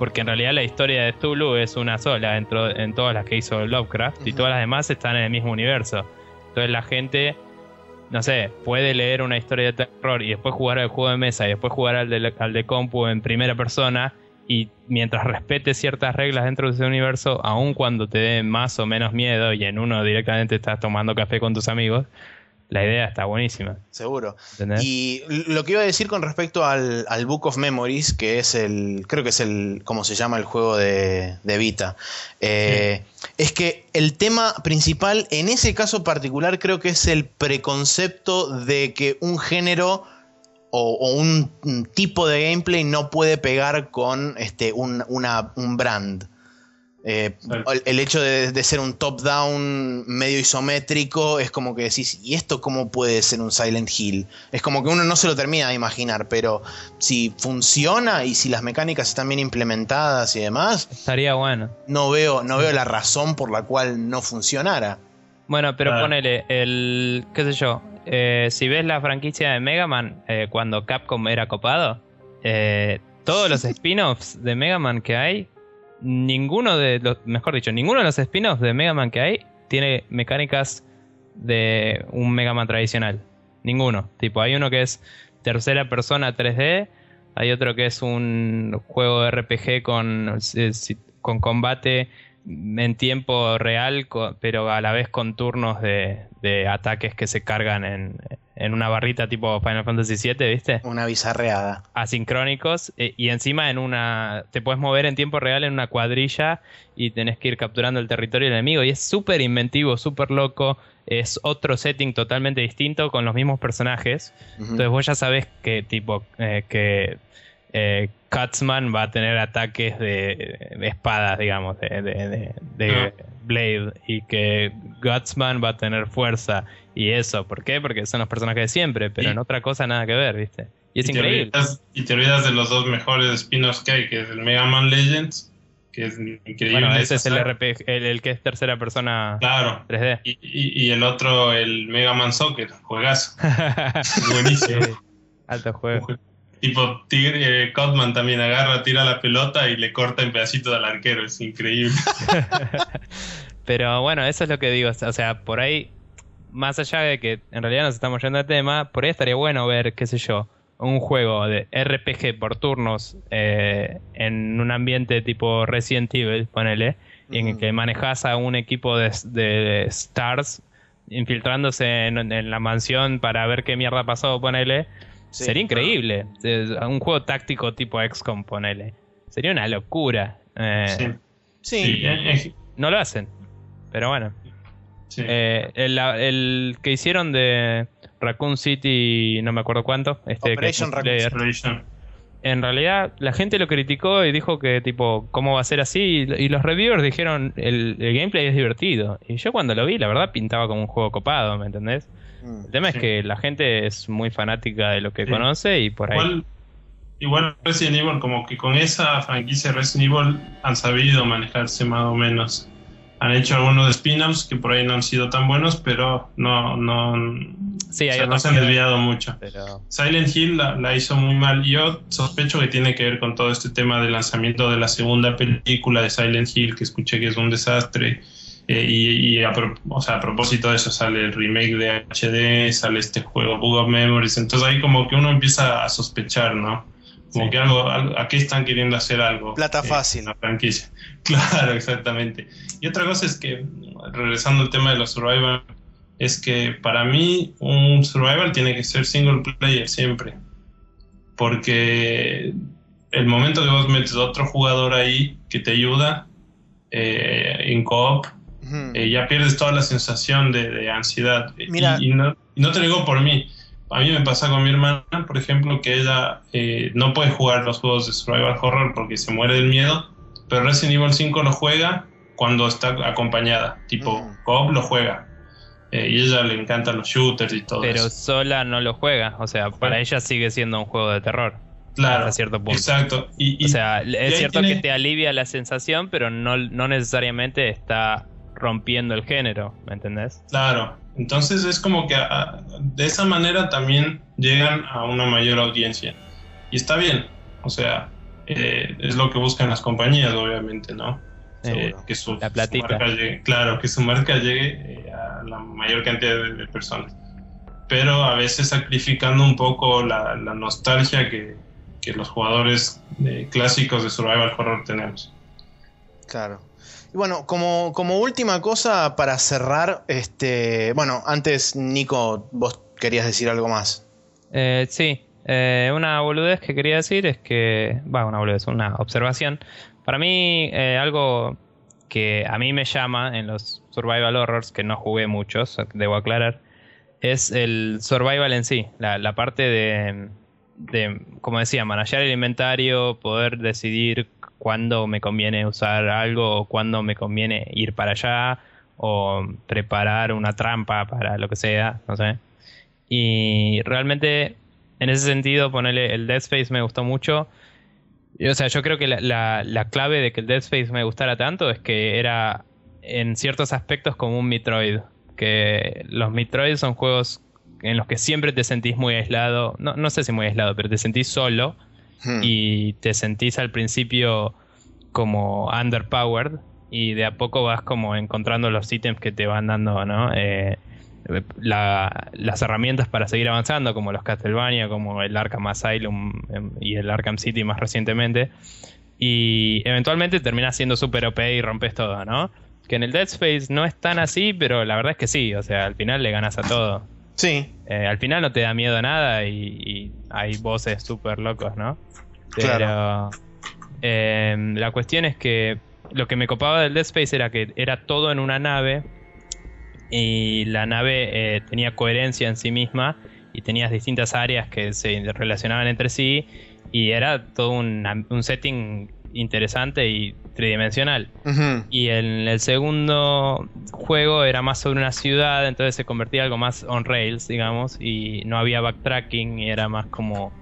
B: porque en realidad la historia de Zulu es una sola dentro, en todas las que hizo Lovecraft y todas las demás están en el mismo universo. Entonces la gente, no sé, puede leer una historia de terror y después jugar al juego de mesa y después jugar al de, al de compu en primera persona y mientras respete ciertas reglas dentro de ese universo, aun cuando te dé más o menos miedo y en uno directamente estás tomando café con tus amigos, la idea está buenísima.
A: Seguro.
B: ¿Entendés?
A: Y lo que iba a decir con respecto al, al Book of Memories, que es el, creo que es el, ¿cómo se llama el juego de, de Vita? Eh, Es que el tema principal, en ese caso particular, creo que es el preconcepto de que un género o, o un, un tipo de gameplay no puede pegar con este, un, una- un brand. Eh, el, el hecho de, de ser un top-down medio isométrico es como que decís, ¿y esto cómo puede ser un Silent Hill? Es como que uno no se lo termina de imaginar, pero si funciona y si las mecánicas están bien implementadas y demás,
B: Estaría bueno.
A: no veo, no veo la razón por la cual no funcionara.
B: Bueno, pero
C: Claro.
B: ponele, el. qué sé yo. eh, si ves la franquicia de Mega Man, eh, cuando Capcom era copado, eh, todos los spin-offs de Mega Man que hay, ninguno de los. Mejor dicho, ninguno de los spin-offs de Mega Man que hay tiene mecánicas de un Mega Man tradicional. Ninguno. Tipo, hay uno que es tercera persona 3D. Hay otro que es un juego de RPG con, eh, con combate en tiempo real, pero a la vez con turnos de, de ataques que se cargan en, en una barrita tipo Final Fantasy VII, ¿viste?
A: Una bizarreada.
B: Asincrónicos eh, y encima en una... Te puedes mover en tiempo real en una cuadrilla y tenés que ir capturando el territorio del enemigo y es súper inventivo, súper loco. Es otro setting totalmente distinto con los mismos personajes. Entonces vos ya sabés que tipo eh, que eh, Katzman va a tener ataques de, de espadas, digamos, de, de- de- de Blade, y que Gutsman va a tener fuerza y eso. ¿Por qué? Porque son los personajes de siempre, pero
C: Y-
B: en otra cosa nada que ver, ¿viste? Y es
C: y te
B: increíble.
C: olvidas- y te olvidas de los dos mejores spin-offs que hay, que es el Mega Man Legends, que es increíble.
B: Bueno, ese es el RPG, el, el que es tercera persona
C: Claro.
B: 3D.
C: Y, y- y el otro, el Mega Man Soccer, juegazo. Buenísimo.
B: Sí, Alto juego.
C: Tipo, Tigre, eh, Codman también agarra, tira la pelota y le corta en pedacitos al arquero. Es increíble.
B: Pero bueno, eso es lo que digo. O sea, por ahí, más allá de que en realidad nos estamos yendo al tema, por ahí estaría bueno ver, qué sé yo, un juego de RPG por turnos eh, en un ambiente tipo Resident Evil, ponele, y en el que manejas a un equipo de, de stars infiltrándose en, en la mansión para ver qué mierda pasó, ponele.
A: Sí.
B: Sería increíble. Un juego táctico tipo XCOM, ponele. Sería una locura. Eh,
C: Sí.
A: Sí.
C: Sí,
B: No lo hacen. Pero bueno.
C: sí.
B: Eh, el, el que hicieron de Raccoon City, no me acuerdo cuánto. Este, que es
A: Operation Raccoon.
B: En realidad, la gente lo criticó y dijo que, tipo, ¿cómo va a ser así? Y, y los reviewers dijeron, el, el gameplay es divertido. Y yo cuando lo vi, la verdad, pintaba como un juego copado, ¿me entendés?
A: Mm.
B: El tema
C: Sí.
B: es que la gente es muy fanática de lo que
C: Sí.
B: conoce y por ahí.
C: Igual, igual Resident Evil, como que con esa franquicia Resident Evil han sabido manejarse más o menos. Han hecho algunos spin-offs que por ahí no han sido tan buenos, pero no, no,
B: Sí,
C: o
B: hay
C: sea, no se han desviado mucho.
B: Pero
C: Silent Hill la, la hizo muy mal. Yo sospecho que tiene que ver con todo este tema del lanzamiento de la segunda película de Silent Hill, que escuché que es un desastre. Eh, y y a, pro- o sea, a propósito de eso sale el remake de HD, sale este juego Book of Memories. Entonces ahí como que uno empieza a sospechar, ¿no? Como
B: Sí.
C: que algo, algo- aquí están queriendo hacer algo.
A: Plata
C: eh,
A: fácil.
C: La franquicia. Claro, exactamente. Y otra cosa es que, regresando al tema de los survival, es que para mí un survival tiene que ser single player siempre. Porque el momento que vos metes otro jugador ahí que te ayuda eh, en co-op, Eh, ya pierdes toda la sensación de, de ansiedad.
A: Mira.
C: Y, y no, y no te lo digo por mí. A mí me pasa con mi hermana, por ejemplo, que ella eh, no puede jugar los juegos de survival horror porque se muere del miedo, pero Resident Evil 5 lo juega cuando está acompañada, tipo
A: Ujú.
C: co-op lo juega. Eh, y ella le encantan los shooters y todo
B: pero
C: eso.
B: sola no lo juega. O sea, para ella sigue siendo un juego de terror.
C: Claro,
B: hasta cierto punto.
C: exacto. Y, y-
B: O sea, es cierto
C: tiene-
B: que te alivia la sensación, pero no, no necesariamente está rompiendo el género, ¿me entendés?
C: Claro, entonces es como que a- de esa manera también llegan a una mayor audiencia. Y está bien, o sea, eh, es lo que buscan las compañías, obviamente, ¿no? Eh, que su,
B: La
C: su
B: platita.
C: marca llegue, claro, que su marca llegue eh, a la mayor cantidad de, de personas. Pero a veces sacrificando un poco la, la nostalgia que, que los jugadores eh, clásicos de Survival Horror tenemos.
A: Claro. Y bueno, como, como última cosa para cerrar, este, bueno, antes Nico, vos querías decir algo más.
B: Eh, sí, eh, una boludez que quería decir es que, va, una boludez, una observación. Para mí, eh, algo que a mí me llama en los survival horrors, que no jugué muchos, debo aclarar, es el survival en sí, la, la parte de, de, como decía, manejar el inventario, poder decidir cuándo me conviene usar algo o cuándo me conviene ir para allá o preparar una trampa para lo que sea, no sé. Y realmente, en ese sentido, ponerle el Dead Space me gustó mucho. O sea, yo creo que la, la- la clave de que el Dead Space me gustara tanto es que era en ciertos aspectos como un Metroid. Que los Metroid son juegos en los que siempre te sentís muy aislado. No, no sé si muy aislado, pero te sentís solo
A: Hmm.
B: y te sentís al principio como underpowered y de a poco vas como encontrando los ítems que te van dando, ¿no? Eh, la- las herramientas para seguir avanzando, como los Castlevania, como el Arkham Asylum em, y el Arkham City más recientemente. Y eventualmente terminas siendo super OP y rompes todo, ¿no? Que en el Dead Space no es tan así, pero la verdad es que sí, o sea, al final le ganas a todo.
A: Sí,
B: Eh, al final no te da miedo nada y, y hay voces súper locos, ¿no? Pero
A: Claro.
B: eh, la cuestión es que lo que me copaba del Dead Space era que era todo en una nave y la nave eh, tenía coherencia en sí misma y tenías distintas áreas que se relacionaban entre sí y era todo un, un setting interesante y tridimensional. Y en el segundo juego era más sobre una ciudad, entonces se convertía en algo más on rails, digamos, y no había backtracking y era más como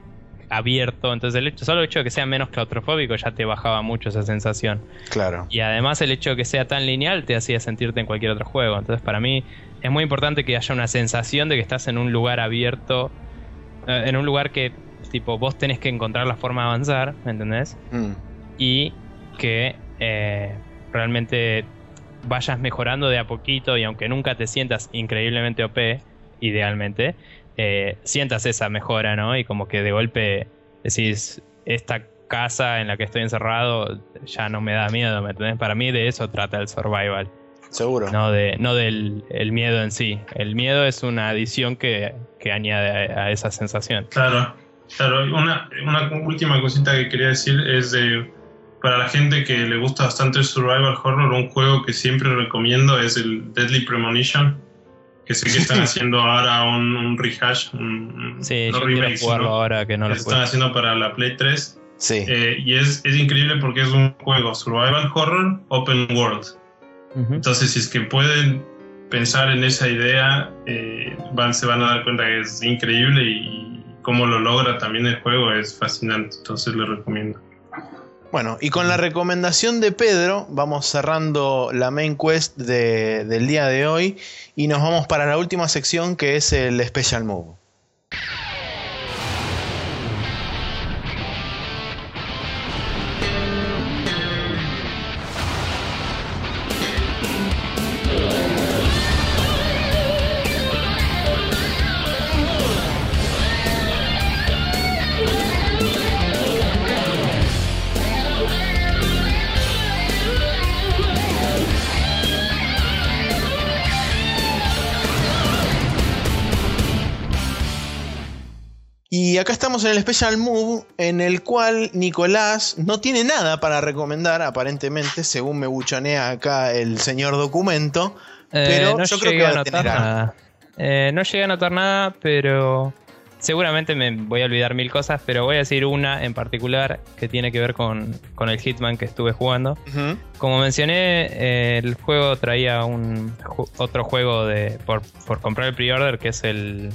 B: abierto. Entonces el hecho, solo el hecho de que sea menos claustrofóbico ya te bajaba mucho esa sensación.
A: claro.
B: Y además el hecho de que sea tan lineal te hacía sentirte en cualquier otro juego. Entonces para mí es muy importante que haya una sensación de que estás en un lugar abierto, eh, en un lugar que tipo vos tenés que encontrar la forma de avanzar, ¿me entendés?
A: Mm.
B: Y que eh, realmente vayas mejorando de a poquito y aunque nunca te sientas increíblemente OP, idealmente, eh, sientas esa mejora, ¿no? Y como que de golpe decís, esta casa en la que estoy encerrado ya no me da miedo, ¿me entendés? Para mí de eso trata el survival,
A: Seguro.
B: no, de, no del el miedo en sí. El miedo es una adición que, que añade a, a esa sensación.
C: Claro, claro. Una, una última cosita que quería decir es de para la gente que le gusta bastante el survival horror, un juego que siempre recomiendo es el Deadly Premonition, que sé que están haciendo ahora un, un rehash, un, un-
B: Sí,
C: no
B: yo quiero
C: remake,
B: jugarlo ahora que no lo
C: están
B: puedo.
C: haciendo para la Play 3.
A: Sí.
C: Eh, y es, es increíble porque es un juego survival horror open world. Entonces, si es que pueden pensar en esa idea, eh, van, se van a dar cuenta que es increíble y cómo lo logra también el juego es fascinante. Entonces, lo recomiendo.
A: Bueno, y con la recomendación de Pedro, vamos cerrando la main quest de- del día de hoy y nos vamos para la última sección que es el Special Move. Y acá estamos en el Special Move, en el cual Nicolás no tiene nada para recomendar, aparentemente, según me buchonea acá el señor documento.
B: Eh,
A: Pero
B: no
A: yo creo que
B: a
A: va a
B: anotar
A: tener
B: nada. Eh, no llegué a anotar nada, pero seguramente me voy a olvidar mil cosas, pero voy a decir una en particular que tiene que ver con, con el Hitman que estuve jugando. Como mencioné, eh, el juego traía un ju- otro juego de por, por comprar el pre-order que es el,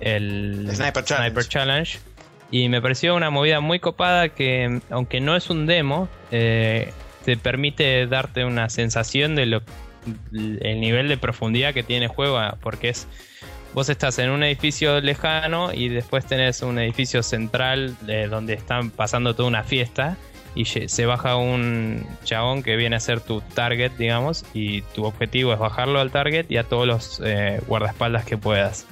B: el
A: Sniper Challenge.
B: Challenge. Y me pareció una movida muy copada que, aunque no es un demo, eh, te permite darte una sensación de lo el nivel de profundidad que tiene el juego, ah, porque es vos estás en un edificio lejano y después tenés un edificio central eh, donde están pasando toda una fiesta y se baja un chabón que viene a ser tu target, digamos, y tu objetivo es bajarlo al target y a todos los eh, guardaespaldas que puedas.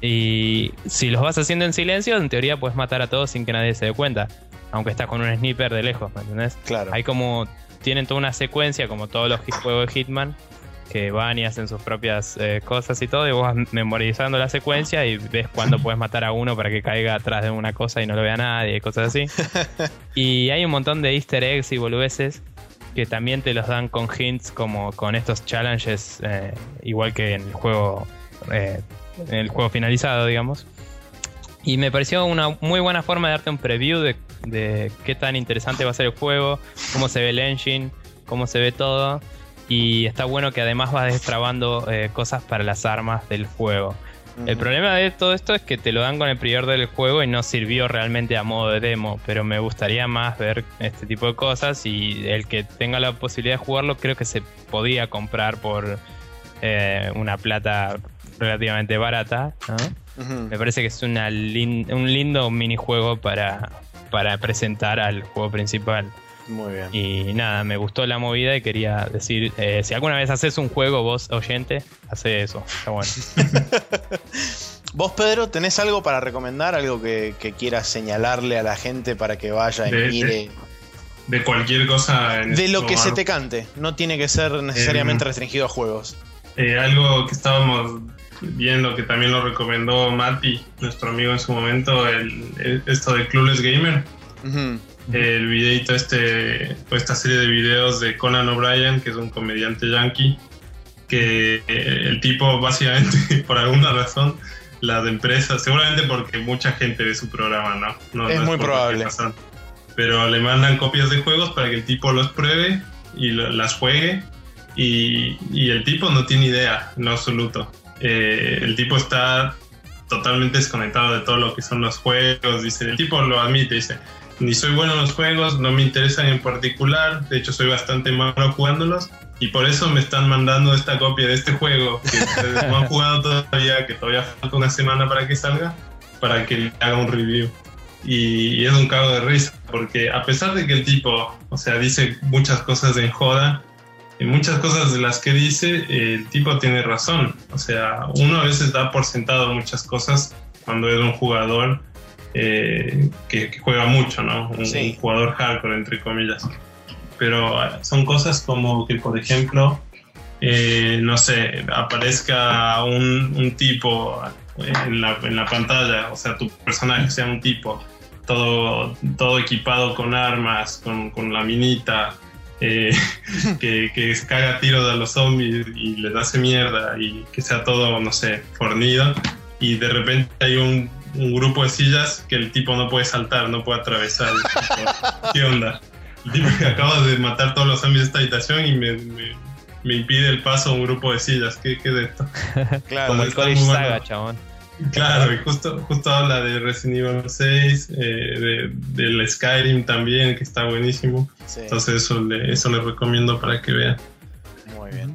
B: Y si los vas haciendo en silencio, en teoría puedes matar a todos sin que nadie se dé cuenta, aunque estás con un sniper de lejos, ¿me entendés?
A: Claro.
B: Hay como tienen toda una secuencia, como todos los juegos de Hitman, que van y hacen sus propias eh, cosas y todo, y vos vas memorizando la secuencia y ves cuándo puedes matar a uno para que caiga atrás de una cosa y no lo vea nadie, y cosas así. y hay un montón de easter eggs y boludeces que también te los dan con hints, como con estos challenges, eh, igual que en el juego, eh, el juego finalizado, digamos. Y me pareció una muy buena forma de darte un preview de, de qué tan interesante va a ser el juego, cómo se ve el engine, cómo se ve todo. Y está bueno que además vas destrabando eh, cosas para las armas del juego. El problema de todo esto es que te lo dan con el prior del juego y no sirvió realmente a modo de demo, pero me gustaría más ver este tipo de cosas y el que tenga la posibilidad de jugarlo creo que se podía comprar por eh, una plata relativamente barata. ¿no? Me parece que es una lin- un lindo minijuego para, para presentar al juego principal.
A: Muy bien.
B: Y nada, me gustó la movida y quería decir, eh, si alguna vez haces un juego vos oyente, hace eso. Está bueno.
A: Vos, Pedro, ¿tenés algo para recomendar? ¿Algo que, que quieras señalarle a la gente para que vaya y
C: De-
A: mire?
C: De cualquier cosa. en
A: De
C: este
A: lo que se te cante. No tiene que ser necesariamente restringido a juegos.
C: Eh, algo que estábamos viendo que también lo recomendó Mati, nuestro amigo en su momento, el, el- esto de Clueless Gamer. El videito este, o esta serie de videos de Conan O'Brien, que es un comediante yankee, que el tipo básicamente, por alguna razón, las empresas, seguramente porque mucha gente ve su programa, ¿no? no
A: Es
C: no
A: muy probable.
C: Pero le mandan copias de juegos para que el tipo los pruebe y lo- las juegue. Y, y el tipo no tiene idea, en lo absoluto. Eh, el tipo está totalmente desconectado de todo lo que son los juegos. Dice, el tipo lo admite, dice, ni soy bueno en los juegos, no me interesan en particular, de hecho soy bastante malo jugándolos y por eso me están mandando esta copia de este juego que no han jugado todavía, que todavía falta una semana para que salga, para que le haga un review. Y, y es un cago de risa, porque a pesar de que el tipo, o sea, dice muchas cosas en joda, en muchas cosas de las que dice, eh, el tipo tiene razón. O sea, uno a veces da por sentado muchas cosas cuando es un jugador eh, que, que juega mucho, ¿no? Un,
A: Sí.
C: un jugador hardcore, entre comillas. Pero eh, son cosas como que, por ejemplo, eh, no sé, aparezca un, un tipo en la, en la pantalla, o sea, tu personaje sea un tipo, todo, todo equipado con armas, con, con la minita, eh, que, que caga tiros a los zombies y les hace mierda y que sea todo, no sé, fornido. Y de repente hay un, un grupo de sillas que el tipo no puede saltar, no puede atravesar. Tipo, ¿Qué onda? El tipo que acaba de matar todos los zombies de esta habitación y me, me, me impide el paso a un grupo de sillas. ¿Qué, qué es esto?
A: Claro.
B: Como el Saga,
C: bueno.
B: chabón.
C: Claro, y justo, justo habla de Resident Evil 6, eh, de, del Skyrim también, que está buenísimo.
A: Sí.
C: Entonces eso le, eso recomiendo para que vean.
A: Muy bien.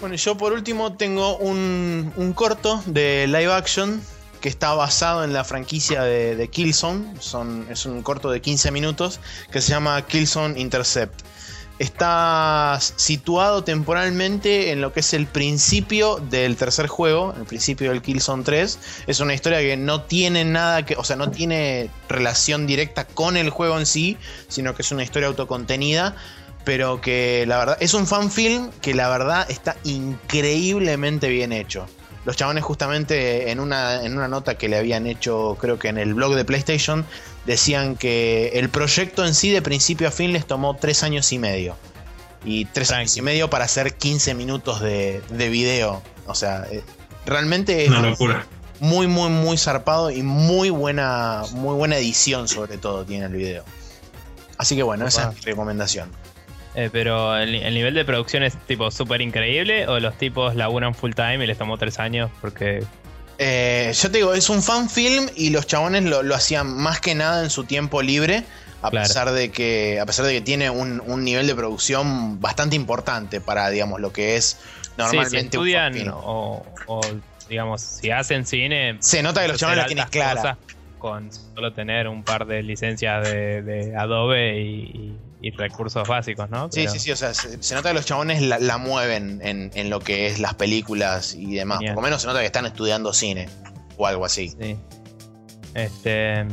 A: Bueno, yo por último tengo un, un corto de live action que está basado en la franquicia de, de Killzone. Son, es un corto de 15 minutos que se llama Killzone Intercept. Está situado temporalmente en lo que es el principio del tercer juego, el principio del Killzone 3. Es una historia que no tiene nada que, o sea, no tiene relación directa con el juego en sí, sino que es una historia autocontenida pero que la verdad es un fanfilm que la verdad está increíblemente bien hecho. Los chabones justamente en una, en una nota que le habían hecho creo que en el blog de PlayStation decían que el proyecto en sí de principio a fin les tomó tres años y medio. Y tres años y medio para hacer 15 minutos de, de video. O sea, eh, realmente es
C: Una locura.
A: muy, muy, muy zarpado y muy buena, muy buena edición sobre todo tiene el video. Así que bueno, esa es mi recomendación.
B: Eh, pero el, el nivel de producción es tipo súper increíble o los tipos laburan full time y les tomó tres años porque...
A: Eh, yo te digo, es un fan film y los chabones lo, lo hacían más que nada en su tiempo libre. A
B: Claro.
A: pesar de que. A pesar de que tiene un, un nivel de producción bastante importante para, digamos, lo que es
B: Sí,
A: normalmente
B: si
A: un
B: estudian
A: fan film.
B: o, o, digamos, si hacen cine...
A: Se nota que los chabones la tienen clara.
B: Con solo tener un par de licencias de, de Adobe y, y- y recursos básicos, ¿no?
A: Sí,
B: Pero-
A: sí, sí, o sea, se, se nota que los chabones la, la mueven en, en lo que es las películas y demás.
B: Genial.
A: Por lo menos se nota que están estudiando cine o algo así.
B: Sí. Este.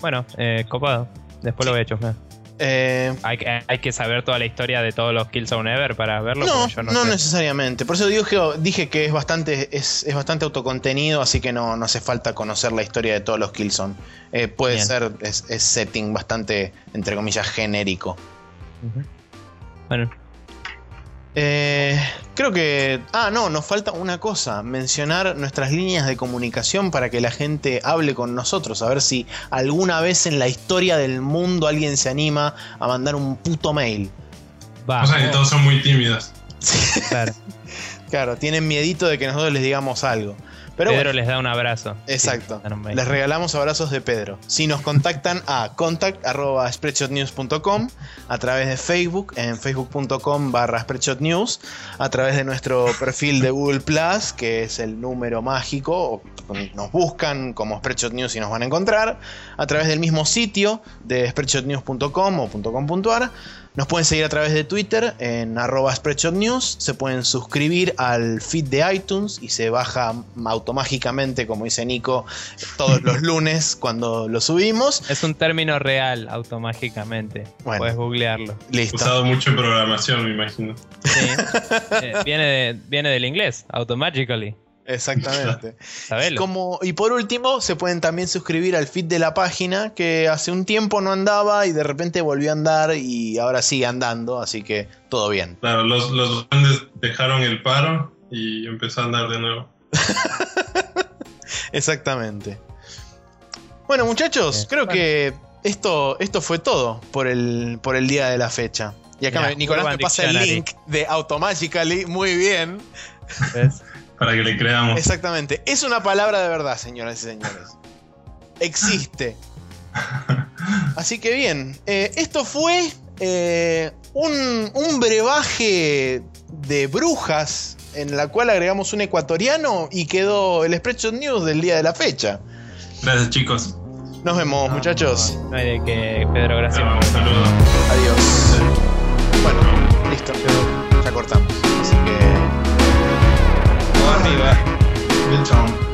B: Bueno, eh, copado. Después lo voy a chusmear.
A: Eh,
B: Hay, que- hay que saber toda la historia de todos los Killzone Ever para verlo.
A: no,
B: yo no,
A: no
B: sé.
A: necesariamente. Por eso dije, dije que es bastante, es, es bastante autocontenido, así que no, no hace falta conocer la historia de todos los Killzone. Eh, puede
B: Bien.
A: ser, es, es setting bastante, entre comillas, genérico.
B: Bueno,
A: Eh, creo que. Ah, no, nos falta una cosa: mencionar nuestras líneas de comunicación para que la gente hable con nosotros. A ver si alguna vez en la historia del mundo alguien se anima a mandar un puto mail.
B: va.
C: O sea que todos son muy tímidos.
B: claro.
A: Claro, tienen miedito de que nosotros les digamos algo. Pero
B: Pedro
A: bueno,
B: les da un abrazo.
A: exacto.
B: Sí, un.
A: Les regalamos abrazos de Pedro. Si nos contactan a contact.spreadshotnews.com a través de Facebook, en facebook.com barra spreadshotnews, a través de nuestro perfil de Google Plus, que es el número mágico, nos buscan como Spreadshot News y nos van a encontrar, a través del mismo sitio de spreadshotnews.com o .com.ar. Nos pueden seguir a través de Twitter en arroba Spreadshot News. Se pueden suscribir al feed de iTunes y se baja automágicamente, como dice Nico, todos los lunes cuando lo subimos.
B: Es un término real, automágicamente.
A: Bueno.
B: Puedes googlearlo.
A: Listo.
C: Usado mucho en programación, me imagino.
B: Sí. Eh, viene, de- viene del inglés, automatically.
A: Exactamente.
B: Sabelo.
A: Como, y por último, se pueden también suscribir al feed de la página que hace un tiempo no andaba y de repente volvió a andar y ahora sigue andando, así que todo bien.
C: Claro, los, los grandes dejaron el paro y empezó a andar de nuevo.
A: Exactamente. Bueno, muchachos,
B: Eh,
A: creo
B: bueno.
A: que esto, esto fue todo por el, por el día de la fecha. Y acá me- Nicolás me pasa el link de Automagically. Muy bien.
B: ¿Ves?
C: Para que le creamos.
A: Exactamente. Es una palabra de verdad, señoras y señores. Existe. Así que bien. eh, esto fue eh, un, un brebaje de brujas en la cual agregamos un ecuatoriano y quedó el Spreadshot News del día de la fecha.
C: Gracias, chicos.
A: Nos vemos, muchachos.
B: No hay de que, Pedro, gracias.
C: Un saludo.
A: Adiós. Bueno, listo. arriba. Ciao.